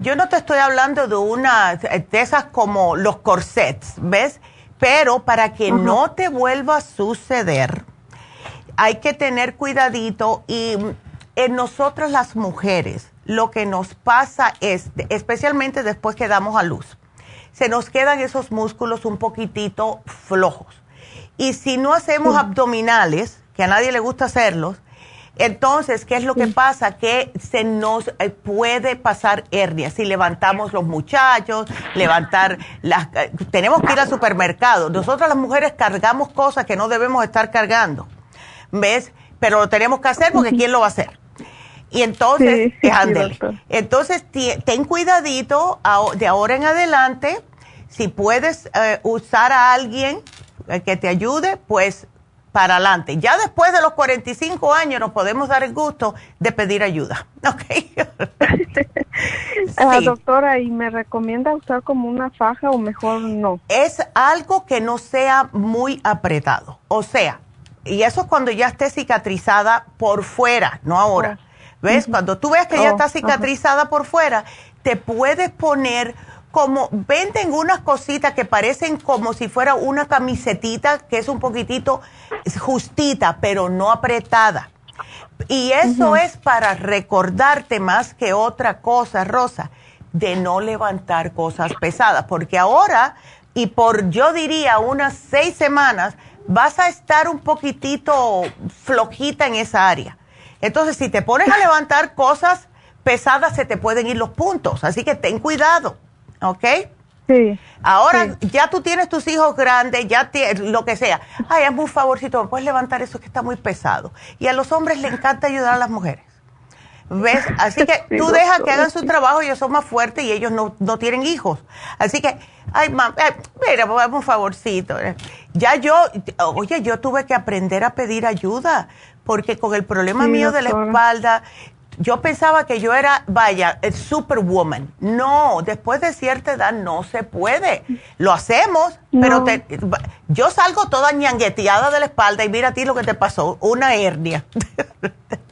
yo no te estoy hablando de una, de esas como los corsets, ¿ves? Pero para que no te vuelva a suceder, hay que tener cuidadito y en nosotras las mujeres lo que nos pasa es, especialmente después que damos a luz, se nos quedan esos músculos un poquitito flojos. Y si no hacemos abdominales, que a nadie le gusta hacerlos, entonces, ¿qué es lo que pasa? Que se nos eh, puede pasar hernia si levantamos los muchachos, levantar las... Eh, tenemos que ir al supermercado. Nosotras las mujeres cargamos cosas que no debemos estar cargando, ¿ves? Pero lo tenemos que hacer porque ¿quién lo va a hacer? Y entonces, ándele. Entonces, ten cuidadito de ahora en adelante. Si puedes eh, usar a alguien que te ayude, pues para adelante. Ya después de los 45 años nos podemos dar el gusto de pedir ayuda. ¿Ok? Ah, doctora, ¿y me recomienda usar como una faja o mejor no? Es algo que no sea muy apretado. O sea, y eso cuando ya esté cicatrizada por fuera, no ahora. Oh. ¿Ves? Cuando tú ves que ya oh, está cicatrizada por fuera, te puedes poner como venden unas cositas que parecen como si fuera una camisetita que es un poquitito justita, pero no apretada. Y eso es para recordarte más que otra cosa, Rosa, de no levantar cosas pesadas, porque ahora, y por yo diría unas seis semanas, vas a estar un poquitito flojita en esa área. Entonces, si te pones a levantar cosas pesadas, se te pueden ir los puntos, así que ten cuidado. ¿Ok? Sí. Ahora ya tú tienes tus hijos grandes, ya lo que sea. Ay, hazme un favorcito, ¿me puedes levantar eso que está muy pesado? Y a los hombres les encanta ayudar a las mujeres. ¿Ves? Así que tú dejas que hagan su trabajo, ellos son más fuertes y ellos no, no tienen hijos. Así que, ay, mamá, eh, mira, pues, hazme un favorcito. Ya yo, oye, yo tuve que aprender a pedir ayuda porque con el problema mío de la espalda, yo pensaba que yo era, vaya, superwoman. No, después de cierta edad no se puede. Lo hacemos, pero te, yo salgo toda ñangueteada de la espalda y mira a ti lo que te pasó, una hernia.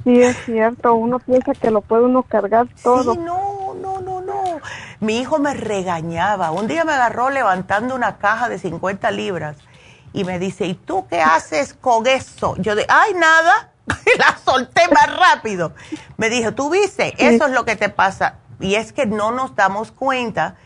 Sí, es cierto, uno piensa que lo puede uno cargar todo. Sí, no, no, no, no. Mi hijo me regañaba. Un día me agarró levantando una caja de 50 libras y me dice, ¿y tú qué haces con eso? Yo de, ay, nada la solté más rápido. Me dijo, tú viste, eso es lo que te pasa. Y es que no nos damos cuenta,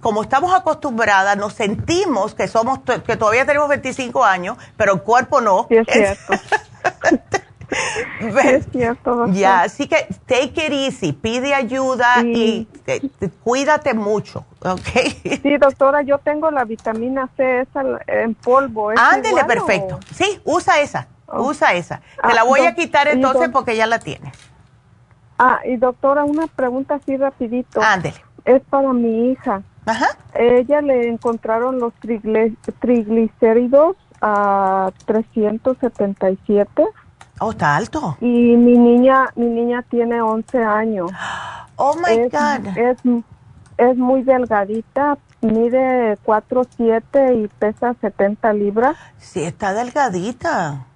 como estamos acostumbradas, nos sentimos que somos, que todavía tenemos 25 años, pero el cuerpo no. Sí, es cierto. es cierto. Ya, así que take it easy, pide ayuda y cuídate mucho, ¿ok? Sí, doctora, yo tengo la vitamina C esa en polvo. Ándele, perfecto. Sí, usa esa. Usa esa. Te la ah, voy a quitar entonces porque ya la tienes. Ah, y doctora, una pregunta así rapidito. Ándele. Es para mi hija. Ajá. Ella le encontraron los triglicéridos a 377. Oh, está alto. Y mi niña, mi niña tiene 11 años. Oh my God. Es, es muy delgadita, mide 4'7 y pesa 70 libras. Sí, está delgadita.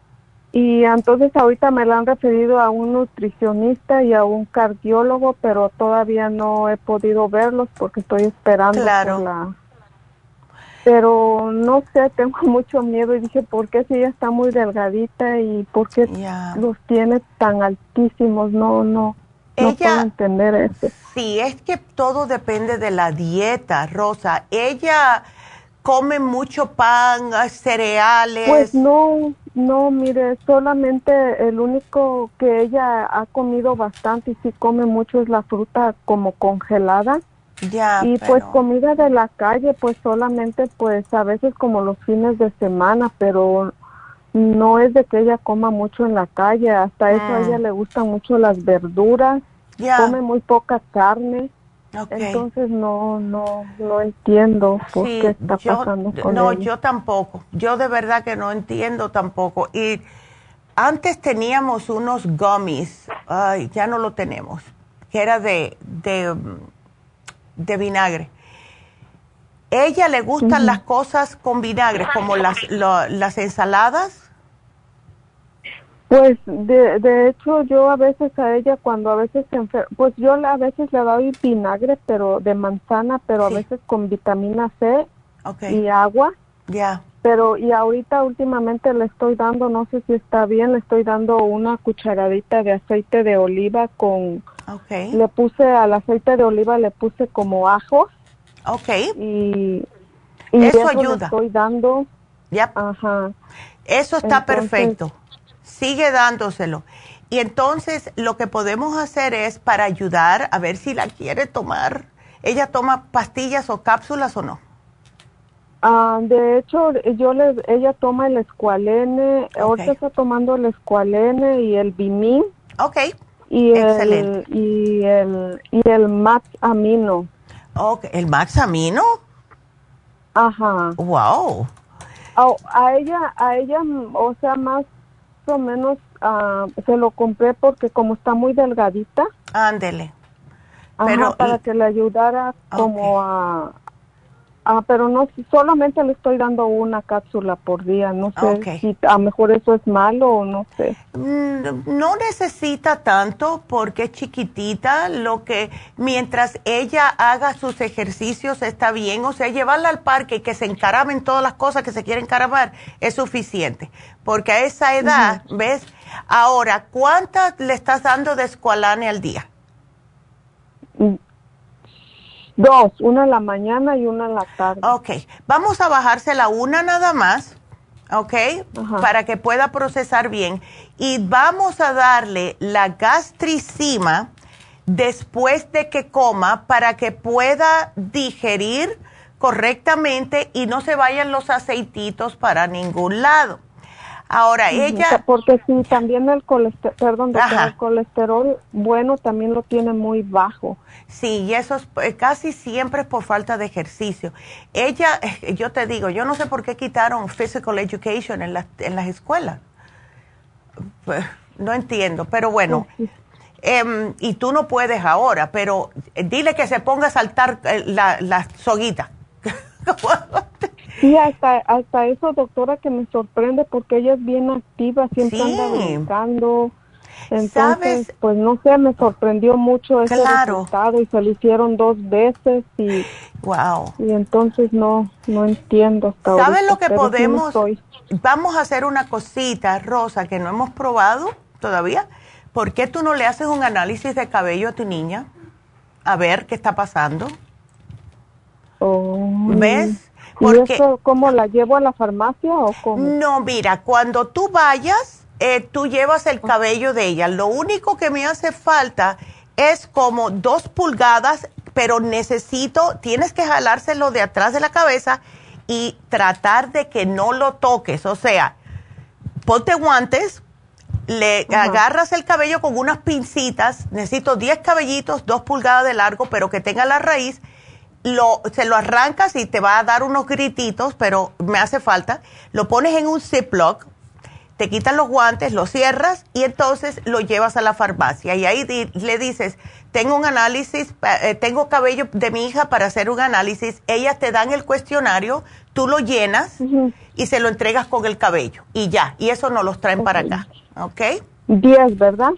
Y entonces ahorita me la han referido a un nutricionista y a un cardiólogo, pero todavía no he podido verlos porque estoy esperando claro. la... Pero no sé, tengo mucho miedo y dije, ¿por qué si ella está muy delgadita y por qué los tiene tan altísimos? No, no, no puedo entender eso. Sí, es que todo depende de la dieta, Rosa. Ella come mucho pan, cereales. Pues no, no, mire, solamente el único que ella ha comido bastante y sí come mucho es la fruta como congelada. Ya. Y pues comida de la calle, pues solamente pues a veces como los fines de semana, pero no es de que ella coma mucho en la calle, hasta eso a ella mm. le gustan mucho las verduras, come muy poca carne. Entonces no, no, no entiendo por qué está pasando con No, yo tampoco. Yo de verdad que no entiendo tampoco. Y antes teníamos unos gummies, ay, ya no lo tenemos, que era de, de, de vinagre. ¿Ella le gustan las cosas con vinagre, como las, las ensaladas? Pues de, de hecho yo a veces a ella cuando a veces se enferma, pues yo a veces le doy vinagre pero de manzana, pero a veces con vitamina C y agua. Ya. Pero y ahorita últimamente le estoy dando, no sé si está bien, le estoy dando una cucharadita de aceite de oliva con okay. le puse al aceite de oliva le puse como ajos. Okay. Y, eso, ayuda. Le estoy dando. Ya. Ajá. Eso está perfecto sigue dándoselo. Y entonces lo que podemos hacer es para ayudar a ver si la quiere tomar. ¿Ella toma pastillas o cápsulas o no? Ah, de hecho, yo le, ella toma el escualene, ahorita está tomando el escualene y el bimin. Ok, y excelente. El, y el, y el max amino. Okay. ¿El max amino? Ajá. Wow. a ella, a ella, o sea, más o menos uh, se lo compré porque como está muy delgadita. Ándele. Pero, para que le ayudara como a, Ah, pero no, solamente le estoy dando una cápsula por día. No sé si a lo mejor eso es malo o no sé. Mm, no necesita tanto porque es chiquitita. Lo que mientras ella haga sus ejercicios está bien. O sea, llevarla al parque y que se encaramen todas las cosas que se quieren encaramar es suficiente. Porque a esa edad, ¿ves? Ahora, ¿cuántas le estás dando de escualane al día? Dos, una en la mañana y una en la tarde. Ok, vamos a bajársela una nada más, ok, para que pueda procesar bien. Y vamos a darle la gastricima después de que coma para que pueda digerir correctamente y no se vayan los aceititos para ningún lado. Ahora, ella... Porque sí, también el colesterol, perdón, el colesterol bueno también lo tiene muy bajo. Sí, y eso es, eh, casi siempre es por falta de ejercicio. Ella, eh, yo te digo, yo no sé por qué quitaron physical education en, las en las escuelas. Pues, no entiendo, pero bueno. Em, y tú no puedes ahora, pero eh, dile que se ponga a saltar la, la soguita. Sí, hasta, hasta eso, doctora, que me sorprende porque ella es bien activa, siempre anda brincando. Entonces, pues no sé, me sorprendió mucho ese resultado y se lo hicieron dos veces y wow. Y entonces no no entiendo hasta ¿Sabes lo que podemos? vamos a hacer una cosita, Rosa, que no hemos probado todavía. ¿Por qué tú no le haces un análisis de cabello a tu niña? A ver qué está pasando. Oh. ¿Ves? Porque, ¿Y eso cómo la llevo a la farmacia o cómo? No, mira, cuando tú vayas, eh, tú llevas el cabello de ella. Lo único que me hace falta es como dos pulgadas, pero necesito, tienes que jalárselo de atrás de la cabeza y tratar de que no lo toques. O sea, ponte guantes, le agarras el cabello con unas pincitas, necesito 10 cabellitos, dos pulgadas de largo, pero que tenga la raíz lo, se lo arrancas y te va a dar unos grititos, pero me hace falta. Lo pones en un Ziploc, te quitas los guantes, lo cierras y entonces lo llevas a la farmacia. Y ahí le dices, tengo un análisis, eh, tengo cabello de mi hija para hacer un análisis. Ellas te dan el cuestionario, tú lo llenas y se lo entregas con el cabello. Y ya, y eso no los traen para acá. ¿Ok? Diez, ¿verdad?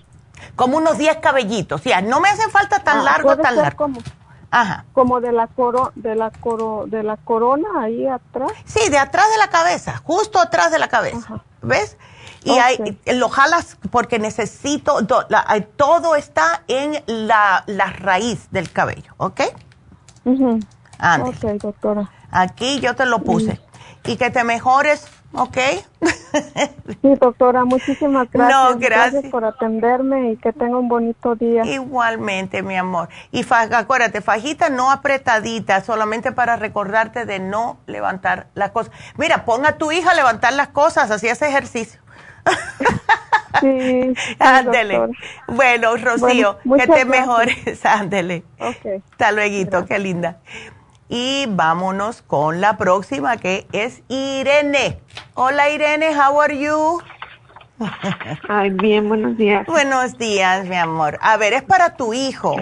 Como unos diez cabellitos. Ya, no me hacen falta tan ah, largo, tan largo. Ajá. Como de la coro, de la coro, de la corona ahí atrás. Sí, de atrás de la cabeza, justo atrás de la cabeza. ¿Ves? Y ahí lo jalas porque necesito, todo está en la, raíz del cabello, ¿ok? Uh Ok, doctora. Aquí yo te lo puse. Y que te mejores, ¿ok? Sí, doctora, muchísimas gracias. No, gracias. por atenderme y que tenga un bonito día. Igualmente, mi amor. Y acuérdate, fajita no apretadita, solamente para recordarte de no levantar las cosas. Mira, ponga a tu hija a levantar las cosas, así hace ejercicio. Sí. Ándele. Bueno, Rocío, que te mejores. Ándele. Okay. Hasta luego, qué linda. Y vámonos con la próxima que es Irene. Hola Irene, how are you? Ay, bien, buenos días. Buenos días, mi amor. A ver, es para tu hijo.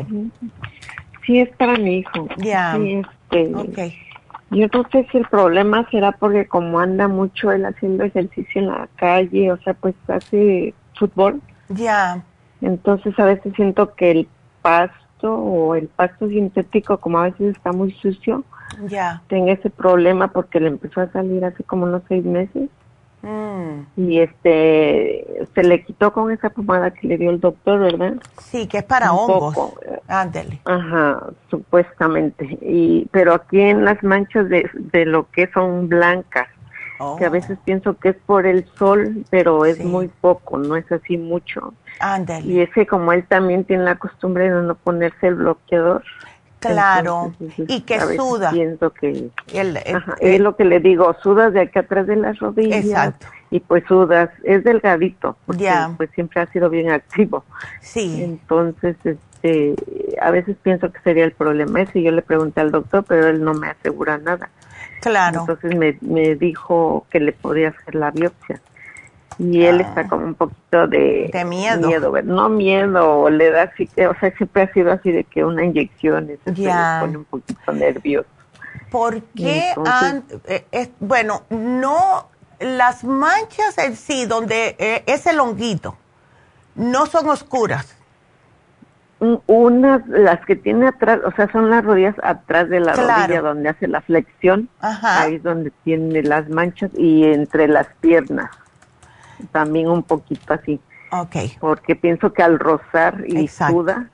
Sí, es para mi hijo. Ya. Sí, este, okay. Yo no sé si el problema será porque como anda mucho él haciendo ejercicio en la calle, o sea, pues hace fútbol. Ya. Entonces a veces siento que el paso o el pasto sintético, como a veces está muy sucio, ya. tenga ese problema porque le empezó a salir hace como unos seis meses. Mm. Y este, se le quitó con esa pomada que le dio el doctor, ¿verdad? Sí, que es para hongos. Ándele. Ajá, supuestamente. Y, pero aquí en las manchas de, de lo que son blancas, que a oh. veces pienso que es por el sol, pero es muy poco, no es así mucho. Ándale. Y es que como él también tiene la costumbre de no ponerse el bloqueador. Claro, y que suda. Pienso que es lo que le digo, sudas de aquí atrás de las rodillas. Exacto. Y pues sudas, es delgadito, porque pues siempre ha sido bien activo. Sí. Entonces, este, a veces pienso que sería el problema ese. Yo le pregunté al doctor, pero él no me asegura nada. Claro. Entonces me, me dijo que le podía hacer la biopsia. Y él está ah. como un poquito de, de miedo. no miedo, le da así o sea, siempre ha sido así de que una inyección se le pone un poquito nervioso. ¿Por qué? Eh, bueno, no, las manchas en sí, donde eh, es el honguito, no son oscuras. Unas, las que tiene atrás, o sea, son las rodillas atrás de la rodilla donde hace la flexión. Ahí es donde tiene las manchas y entre las piernas. También un poquito así. Ok. Porque pienso que al rozar y suda,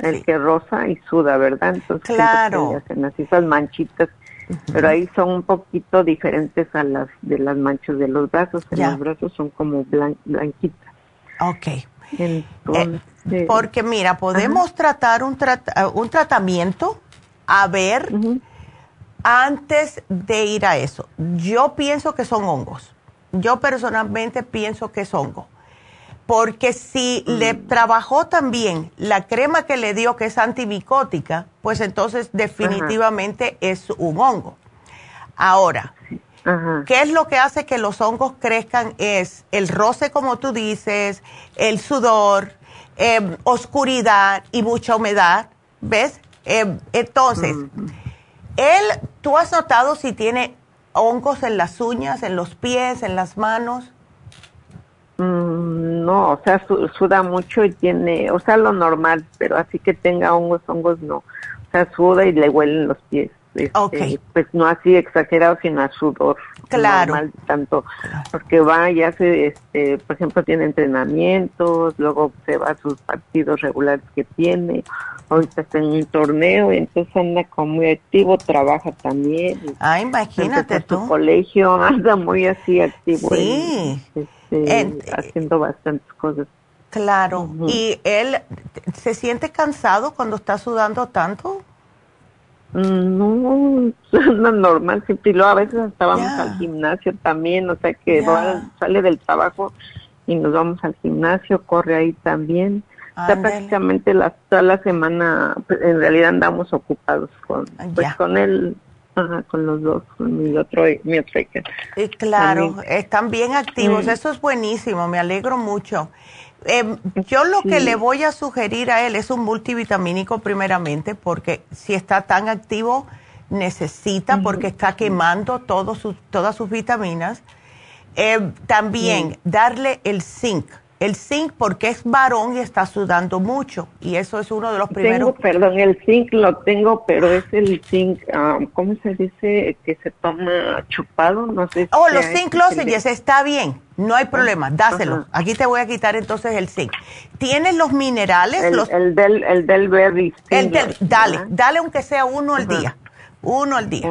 el que roza y suda, ¿verdad? Entonces, claro. hacen así esas manchitas. Pero ahí son un poquito diferentes a las de las manchas de los brazos. En los brazos son como blanquitas. Ok. Entonces, eh, porque mira, podemos tratar un, un tratamiento a ver antes de ir a eso. Yo pienso que son hongos. Yo personalmente pienso que es hongo. Porque si mm. le trabajó también la crema que le dio que es antimicótica, pues entonces definitivamente es un hongo. Ahora, ¿Qué es lo que hace que los hongos crezcan? Es el roce, como tú dices, el sudor, em, oscuridad y mucha humedad, ¿ves? Em, entonces, él, ¿tú has notado si tiene hongos en las uñas, en los pies, en las manos? Mm, no, o sea, suda mucho y tiene, o sea, lo normal, pero así que tenga hongos, hongos no. O sea, suda y le huelen los pies. Este, pues no así exagerado, sino a sudor. Claro. Normal, tanto, porque va y hace, este, por ejemplo, tiene entrenamientos, luego se va a sus partidos regulares que tiene, ahorita está en un torneo, y entonces anda como muy activo, trabaja también. Ah, imagínate tú. Su colegio anda muy así activo. Sí. Este, haciendo bastantes cosas. Claro. ¿Y él se siente cansado cuando está sudando tanto? No, no normal, siempre. Y luego a veces hasta vamos al gimnasio también, o sea que sale del trabajo y nos vamos al gimnasio, corre ahí también. O sea, prácticamente la, toda la semana, pues, en realidad andamos ocupados con, pues, con él, con los dos, con mi otro, mi otro y Claro, están bien activos, mm. eso es buenísimo, me alegro mucho. Eh, yo lo que le voy a sugerir a él es un multivitamínico primeramente, porque si está tan activo, necesita, porque está quemando todas sus vitaminas. Eh, también darle el zinc el zinc porque es varón y está sudando mucho y eso es uno de los primeros. Tengo, perdón, el zinc lo tengo, pero es el zinc, um, ¿cómo se dice? Que se toma chupado, no sé. Oh, los zinc lozenges, está bien, no hay problema, dáselo. Aquí te voy a quitar entonces el zinc. ¿Tienes los minerales? El, los... el del, el del berry. El del, dale, dale aunque sea uno al día. Uno al día.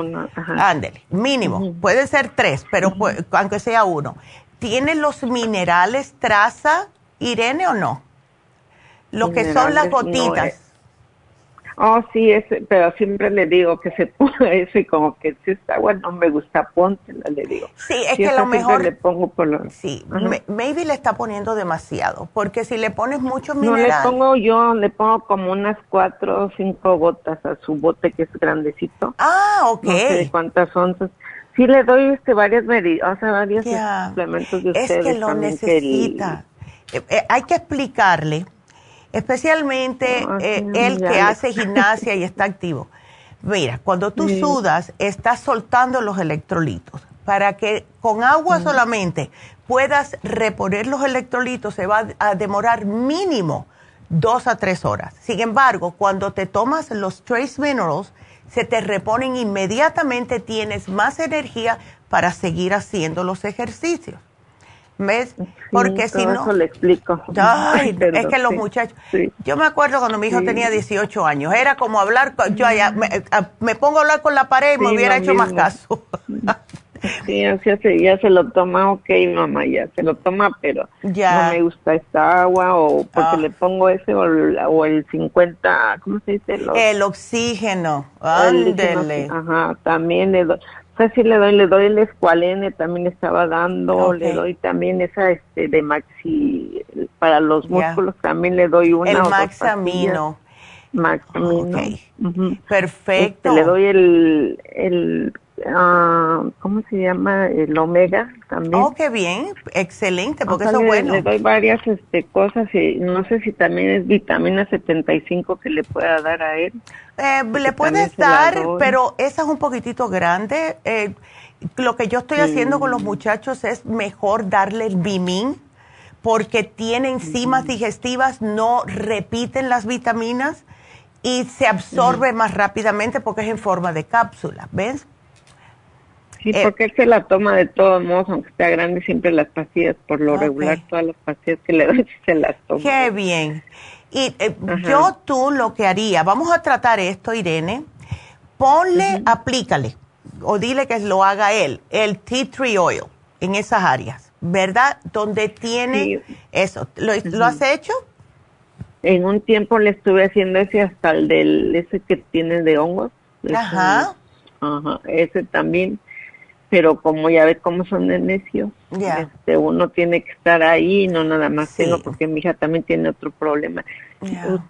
Ándele, mínimo. Puede ser tres, pero aunque sea uno ¿tiene los minerales traza, Irene, o no? Lo que son las gotitas. Oh, sí, ese, pero siempre le digo que se ponga eso y como que si está agua no me gusta, póntela, le digo. Sí, es que lo mejor... le pongo por lo... Sí, maybe le está poniendo demasiado, porque si le pones mucho mineral... No, le pongo yo, le pongo como unas cuatro o cinco gotas a su bote que es grandecito. Ah, ok. No sé cuántas onzas. Sí le doy este varias medidas, o sea, varios suplementos de ustedes. Es que lo necesita. Eh, eh, hay que explicarle especialmente el eh, él que hace gimnasia y está activo. Mira, cuando tú sudas, estás soltando los electrolitos. Para que con agua solamente puedas reponer los electrolitos, se va a demorar mínimo dos a tres horas. Sin embargo, cuando te tomas los trace minerals, se te reponen inmediatamente, tienes más energía para seguir haciendo los ejercicios. ¿Ves? Porque si no... Eso le explico. Ay, es que los muchachos... Yo me acuerdo cuando mi hijo tenía 18 años, era como hablar, yo allá, me, pongo a hablar con la pared y me hubiera hecho más caso. Sí, así hace, ya se lo toma, ok, mamá, ya se lo toma, pero ya. no me gusta esta agua o porque ah. le pongo ese o, el 50, ¿cómo se dice? el oxígeno, ándele. Ajá, también le doy sea, sí le doy, le doy el escualene, también estaba dando, le doy también esa este de maxi para los músculos, también le doy una el maxamino. Maxamino. Perfecto. Este, le doy el, el Ah, ¿cómo se llama? El omega también. Oh, qué bien, excelente, porque eso es bueno. Le doy varias este, cosas y no sé si también es vitamina 75 que le pueda dar a él. Eh, le puedes dar, pero esa es un poquitito grande. Eh, lo que yo estoy haciendo con los muchachos es mejor darle el Bimin porque tiene enzimas digestivas, no repiten las vitaminas y se absorbe más rápidamente porque es en forma de cápsula, ¿ves? Sí, eh, porque él se la toma de todos modos, aunque sea grande, siempre las pastillas, por lo regular, todas las pastillas que le doy se las toma. Qué bien. Y eh, yo tú lo que haría, vamos a tratar esto, Irene, ponle, aplícale, o dile que lo haga él, el tea tree oil en esas áreas, ¿verdad? Donde tiene eso. ¿Lo, ¿Lo has hecho? En un tiempo le estuve haciendo ese hasta el del, ese que tiene de hongos. Ajá. ajá, ese también pero como ya ves cómo son de necios, este, uno tiene que estar ahí, no nada más tengo, porque mi hija también tiene otro problema.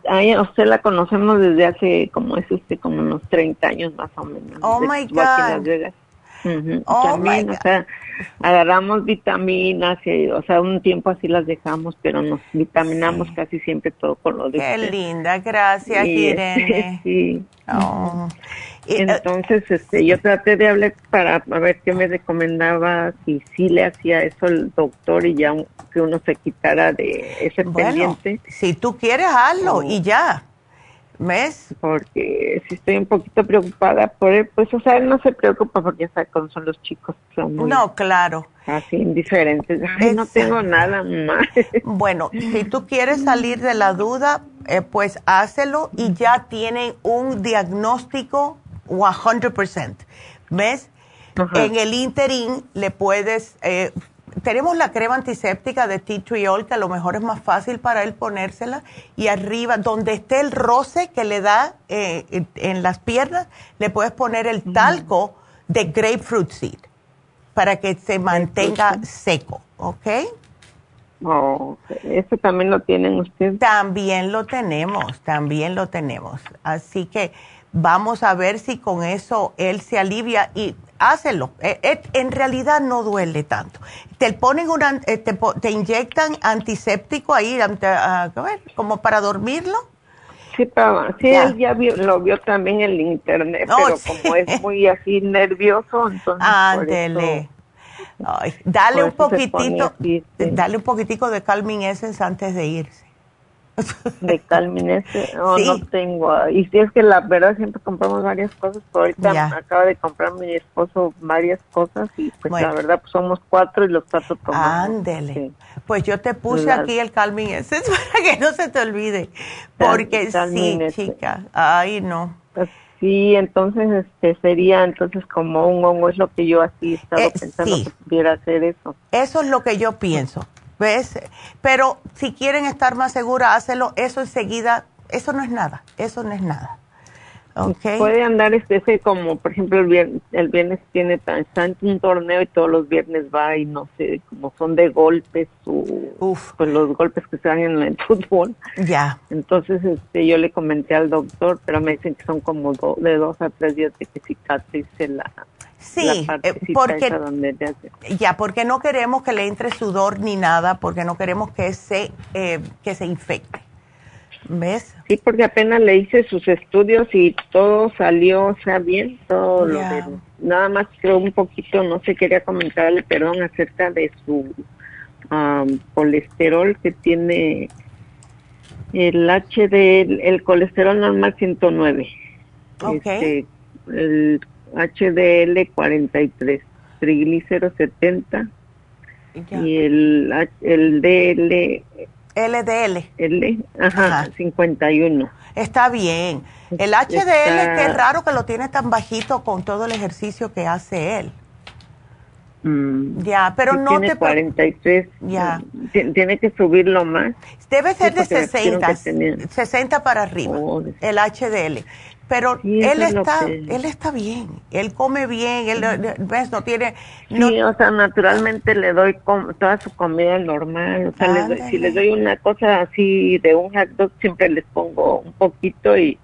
A usted la conocemos desde hace, como es usted, como unos 30 años más o menos. Oh, my God. oh también, o sea, agarramos vitaminas, y, o sea, un tiempo así las dejamos, pero nos vitaminamos casi siempre todo con lo de Qué linda, gracias, Irene. sí. Oh. Eh, Entonces, este, yo traté de hablar para ver qué me recomendaba, si sí le hacía eso el doctor y ya que uno se quitara de ese pendiente. Si tú quieres, hazlo y ya. ¿Ves? Porque si estoy un poquito preocupada por él, pues, o sea, él no se preocupa porque ya sabe cómo son los chicos. Son no, claro. Así indiferentes. no tengo nada más. Bueno, si tú quieres salir de la duda, eh, pues hácelo y ya tienen un diagnóstico 100%. ¿Ves? En el interín le puedes, eh, tenemos la crema antiséptica de tea triol, que a lo mejor es más fácil para él ponérsela, y arriba, donde esté el roce que le da eh, en las piernas, le puedes poner el talco de grapefruit seed para que se mantenga seco, ¿ok? Oh, ¿Eso también lo tienen ustedes? También lo tenemos, también lo tenemos. Así que Vamos a ver si con eso él se alivia y hácelo. Eh, eh, en realidad no duele tanto. Te ponen una, eh, te, inyectan antiséptico ahí, como para dormirlo. Sí, pero, sí él ya lo vio también en el internet, pero como es muy así nervioso, entonces. Ándele. dale un poquitito, dale un poquitico de calming essence antes de irse de Calminese, no, no tengo. Y si es que la verdad siempre compramos varias cosas, pero ahorita acaba de comprar mi esposo varias cosas y pues la verdad pues somos cuatro y los cuatro tomamos. Ándele. Pues yo te puse aquí el Calming para que no se te olvide. Porque sí, chica, ay no. Pues, Sí, entonces este sería entonces como un hongo, es lo que yo así estaba Eh, pensando sí. que pudiera hacer eso. Eso es lo que yo pienso, ¿ves? Pero si quieren estar más segura, hácelo. Eso enseguida, eso no es nada, eso no es nada. ¿Ok? Puede andar este, como, por ejemplo, el viernes, el viernes tiene un torneo y todos los viernes va y no sé, como son de golpes o pues los golpes que se dan en el fútbol. Ya. Entonces este, yo le comenté al doctor, pero me dicen que son como do- de dos a tres días de que cicatrice la, Sí, la eh, porque- donde le hace. Ya, porque no queremos que le entre sudor ni nada, porque no queremos que se, eh, que se infecte. ¿Ves? Sí, porque apenas le hice sus estudios y todo salió, o sea, bien, todo lo de, nada más creo un poquito, no sé, quería comentarle, perdón, acerca de su am, colesterol que tiene el HDL, el colesterol normal 109, Ok. este, el HDL 43, triglicéridos 70 Ya. y el, el DL LDL. L, ajá, 51. Está bien. El HDL, Está- es raro que lo tiene tan bajito con todo el ejercicio que hace él. Mm. Ya, pero Sí, no tiene te pre- 43. Ya. Ti- Tiene que subirlo más. Debe ser de Sí, dijeron 60, que tenía- 60 para arriba, el HDL. Pero Sí, él es está, que- él está bien, él come bien, él eh, ves, no tiene, Sí, o sea, naturalmente le doy com- toda su comida normal. O sea, les doy- si les doy una cosa así de un hot dog, siempre les pongo un poquito y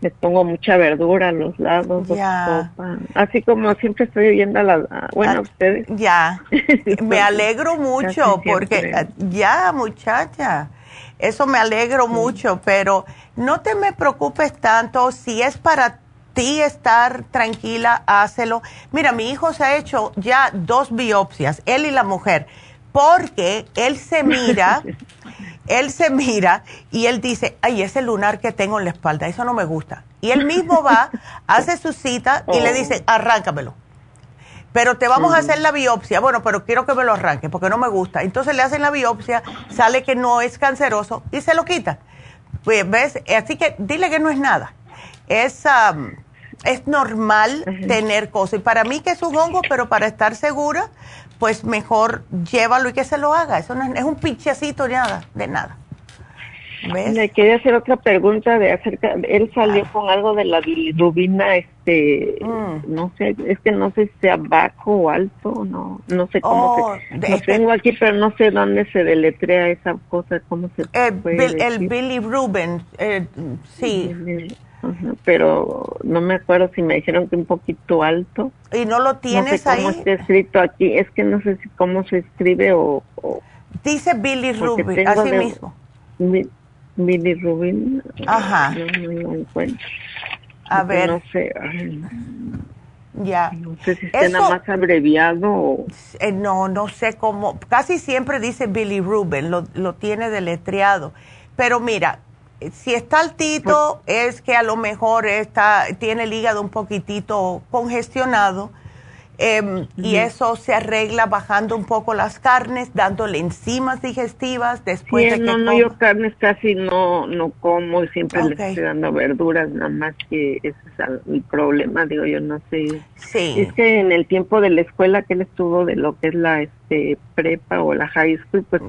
les pongo mucha verdura a los lados, Ya. sopa. Así como siempre estoy oyendo a la... bueno, a ustedes. Ya, me alegro mucho porque ya muchacha, eso me alegro mucho, pero no te me preocupes tanto, si es para ti estar tranquila, hácelo. Mira, mi hijo se ha hecho ya dos biopsias, él y la mujer, porque él se mira, él se mira y él dice, ay, ese lunar que tengo en la espalda, eso no me gusta. Y él mismo va, hace su cita y le dice, arráncamelo. Pero te vamos a hacer la biopsia. Bueno, pero quiero que me lo arranque porque no me gusta. Entonces le hacen la biopsia, sale que no es canceroso y se lo quitan. Pues, ¿Ves? Así que dile que no es nada. Es, am, es normal tener cosas. Y para mí que es un hongo, pero para estar segura, pues mejor llévalo y que se lo haga. Eso no es, es un pinchecito, nada, de nada. ¿Ves? Le quería hacer otra pregunta de acerca, él salió con algo de la bilirrubina, este, Mm. no sé, es que no sé si sea bajo o alto, no, no sé cómo Oh, se, lo tengo aquí, pero no sé dónde se deletrea esa cosa, cómo se Eh, puede Bill- el decir. Billy Rubin, eh, sí. Ajá, pero no me acuerdo si me dijeron que un poquito alto. ¿Y no lo No tienes sé cómo ahí? está escrito aquí, es que no sé si cómo se escribe o... o Dice Billy tengo así de- mismo. Mi- bilirrubina. Ajá. No, no encuentro. A ver. No sé, ay, Ya. no sé si está nada más abreviado o... Eh, no, no sé cómo. Casi siempre dice Billy Rubin, lo, lo tiene deletreado. Pero mira, eh, si está altito, es que a lo mejor está, tiene el hígado un poquitito congestionado. Em, Y eso se arregla bajando un poco las carnes, dándole enzimas digestivas después Sí, de que no, no, yo carnes casi no, no como y siempre Ok. les estoy dando verduras, nada más que ese es el problema, digo yo no sé. Sí. Es que en el tiempo de la escuela que él estuvo de lo que es la este prepa o la high school, pues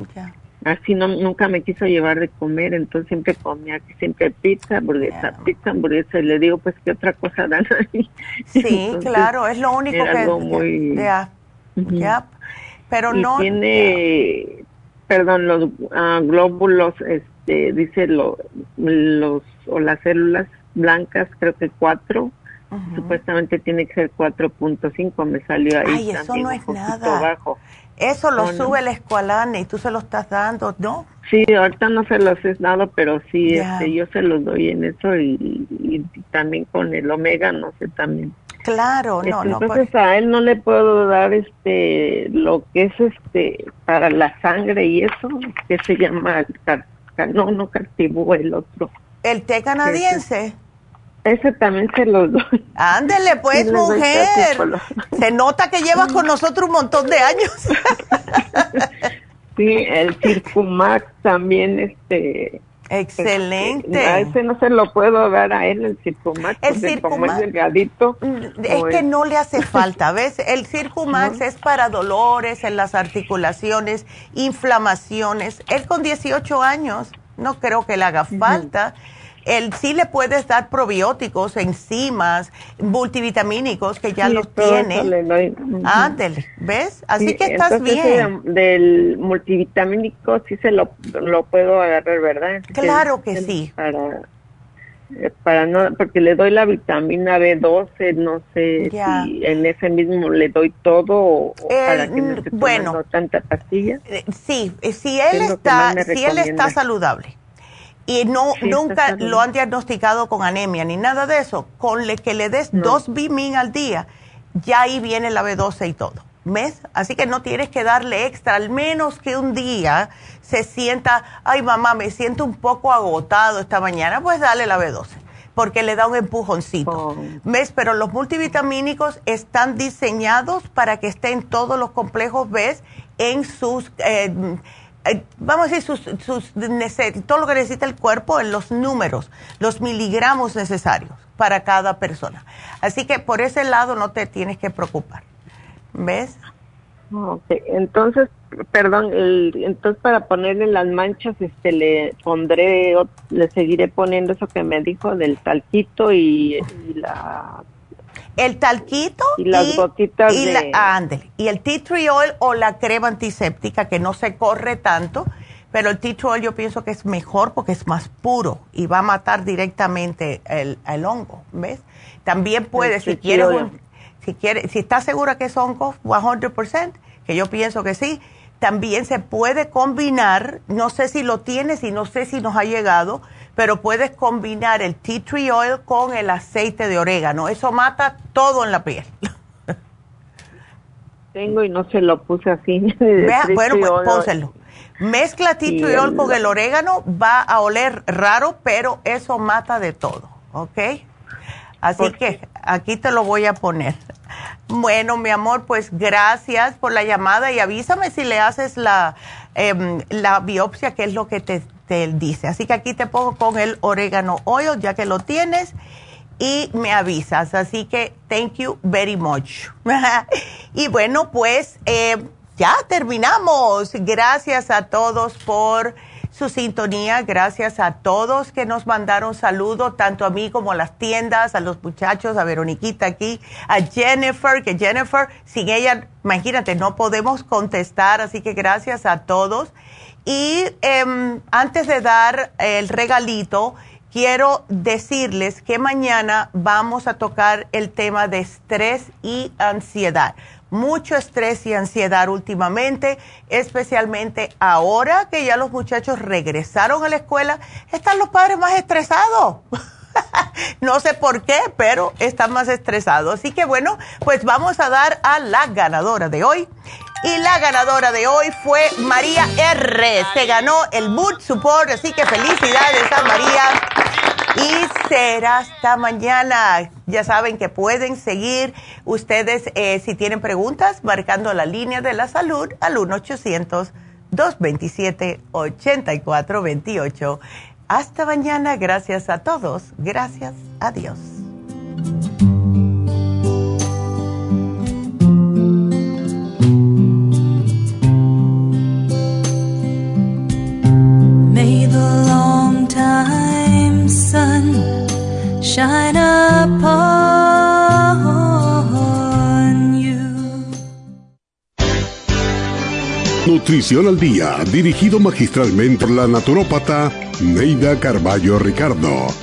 así no nunca me quiso llevar de comer, entonces siempre comía siempre pizza, hamburguesa, pizza, hamburguesa, y le digo pues qué otra cosa dan ahí. Sí, Entonces, claro, es lo único que... algo muy- ya, Ujú. ya. Pero y no... tiene perdón los ah, glóbulos este dice lo, los o las células blancas creo que cuatro supuestamente tiene que ser 4.5 me salió ahí Ay, eso no es nada. bajo Eso lo No, no. sube la escualana y tú se lo estás dando, ¿no? sí ahorita no se los he dado pero sí Ya. este yo se los doy en eso y, y también con el omega no sé también Claro, no, Este, no. pues entonces a él no le puedo dar este lo que es este para la sangre y eso que se llama car- car- no no cartibú el otro El té canadiense. Ese también se los doy Ándele pues, mujer. Se nota que llevas con nosotros un montón de años. sí el circumax también este Excelente. a ese no se lo puedo dar a él, el Circumax. El Circumax. delgadito. Mm, es que no le hace falta, ¿ves? El Circumax es para dolores en las articulaciones, inflamaciones. Él con 18 años, no creo que le haga falta. El, sí le puedes dar probióticos, enzimas, multivitamínicos que ya los tiene. Ándele, ¿ves? Así que estás bien. del multivitamínico sí se lo, lo puedo agarrar, ¿verdad? Claro que, sí. Para, eh, para no, porque le doy la vitamina B12, no sé si en ese mismo le doy todo o, para que no bueno, tanta pastilla. Eh, sí, eh, si él está, si él está saludable y no nunca lo han diagnosticado con anemia ni nada de eso, con le, que le des dos Bimin al día, ya ahí viene la B12 y todo. ¿Ves? Así que no tienes que darle extra, al menos que un día se sienta, ay mamá, me siento un poco agotado esta mañana, pues dale la B12, porque le da un empujoncito. Oh. ¿Ves? Pero los multivitamínicos están diseñados para que estén todos los complejos, ¿ves? En sus... Eh, vamos a decir, sus, sus, todo lo que necesita el cuerpo en los números, los miligramos necesarios para cada persona. Así que por ese lado no te tienes que preocupar. ¿Ves? Entonces, perdón, entonces para ponerle las manchas, este, le pondré, le seguiré poniendo eso que me dijo del talquito y la el talquito y las gotitas y de... La, y el tea tree oil o la crema antiséptica que no se corre tanto, pero el tea tree oil yo pienso que es mejor porque es más puro y va a matar directamente el, hongo, ¿ves? También puede, si quieres, si quiere, si estás segura que es hongo 100%, que yo pienso que sí, también se puede combinar, no sé si lo tienes y no sé si nos ha llegado, pero puedes combinar el tea tree oil con el aceite de orégano. Eso mata todo en la piel. Tengo y no se lo puse así. bueno, pues pónselo. Mezcla tea tree oil con el orégano, va a oler raro, pero eso mata de todo, ¿ok? Así que aquí te lo voy a poner. Bueno, mi amor, pues gracias por la llamada y avísame si le haces la, em, la biopsia, que es lo que te te dice. Así que aquí te pongo con el orégano oil, ya que lo tienes, y me avisas. Así que thank you very much. y bueno, pues eh, ya terminamos. Gracias a todos por su sintonía. Gracias a todos que nos mandaron saludos, tanto a mí como a las tiendas, a los muchachos, a Veroniquita aquí, a Jennifer, que Jennifer, sin ella, imagínate, no podemos contestar. Así que gracias a todos. Y em, antes de dar el regalito, quiero decirles que mañana vamos a tocar el tema de estrés y ansiedad. Mucho estrés y ansiedad últimamente, especialmente ahora que ya los muchachos regresaron a la escuela, están los padres más estresados. no sé por qué, pero están más estresados. Así que bueno, pues vamos a dar a la ganadora de hoy. Y la ganadora de hoy fue María R. Se ganó el Mood Support, así que felicidades a María. Y será hasta mañana. Ya saben que pueden seguir ustedes eh, si tienen preguntas marcando la línea de la salud al 1-800-227-8428. Hasta mañana. Gracias a todos. Gracias. Adiós. Nutrición al día, dirigido magistralmente por la naturópata Neida Carballo Ricardo.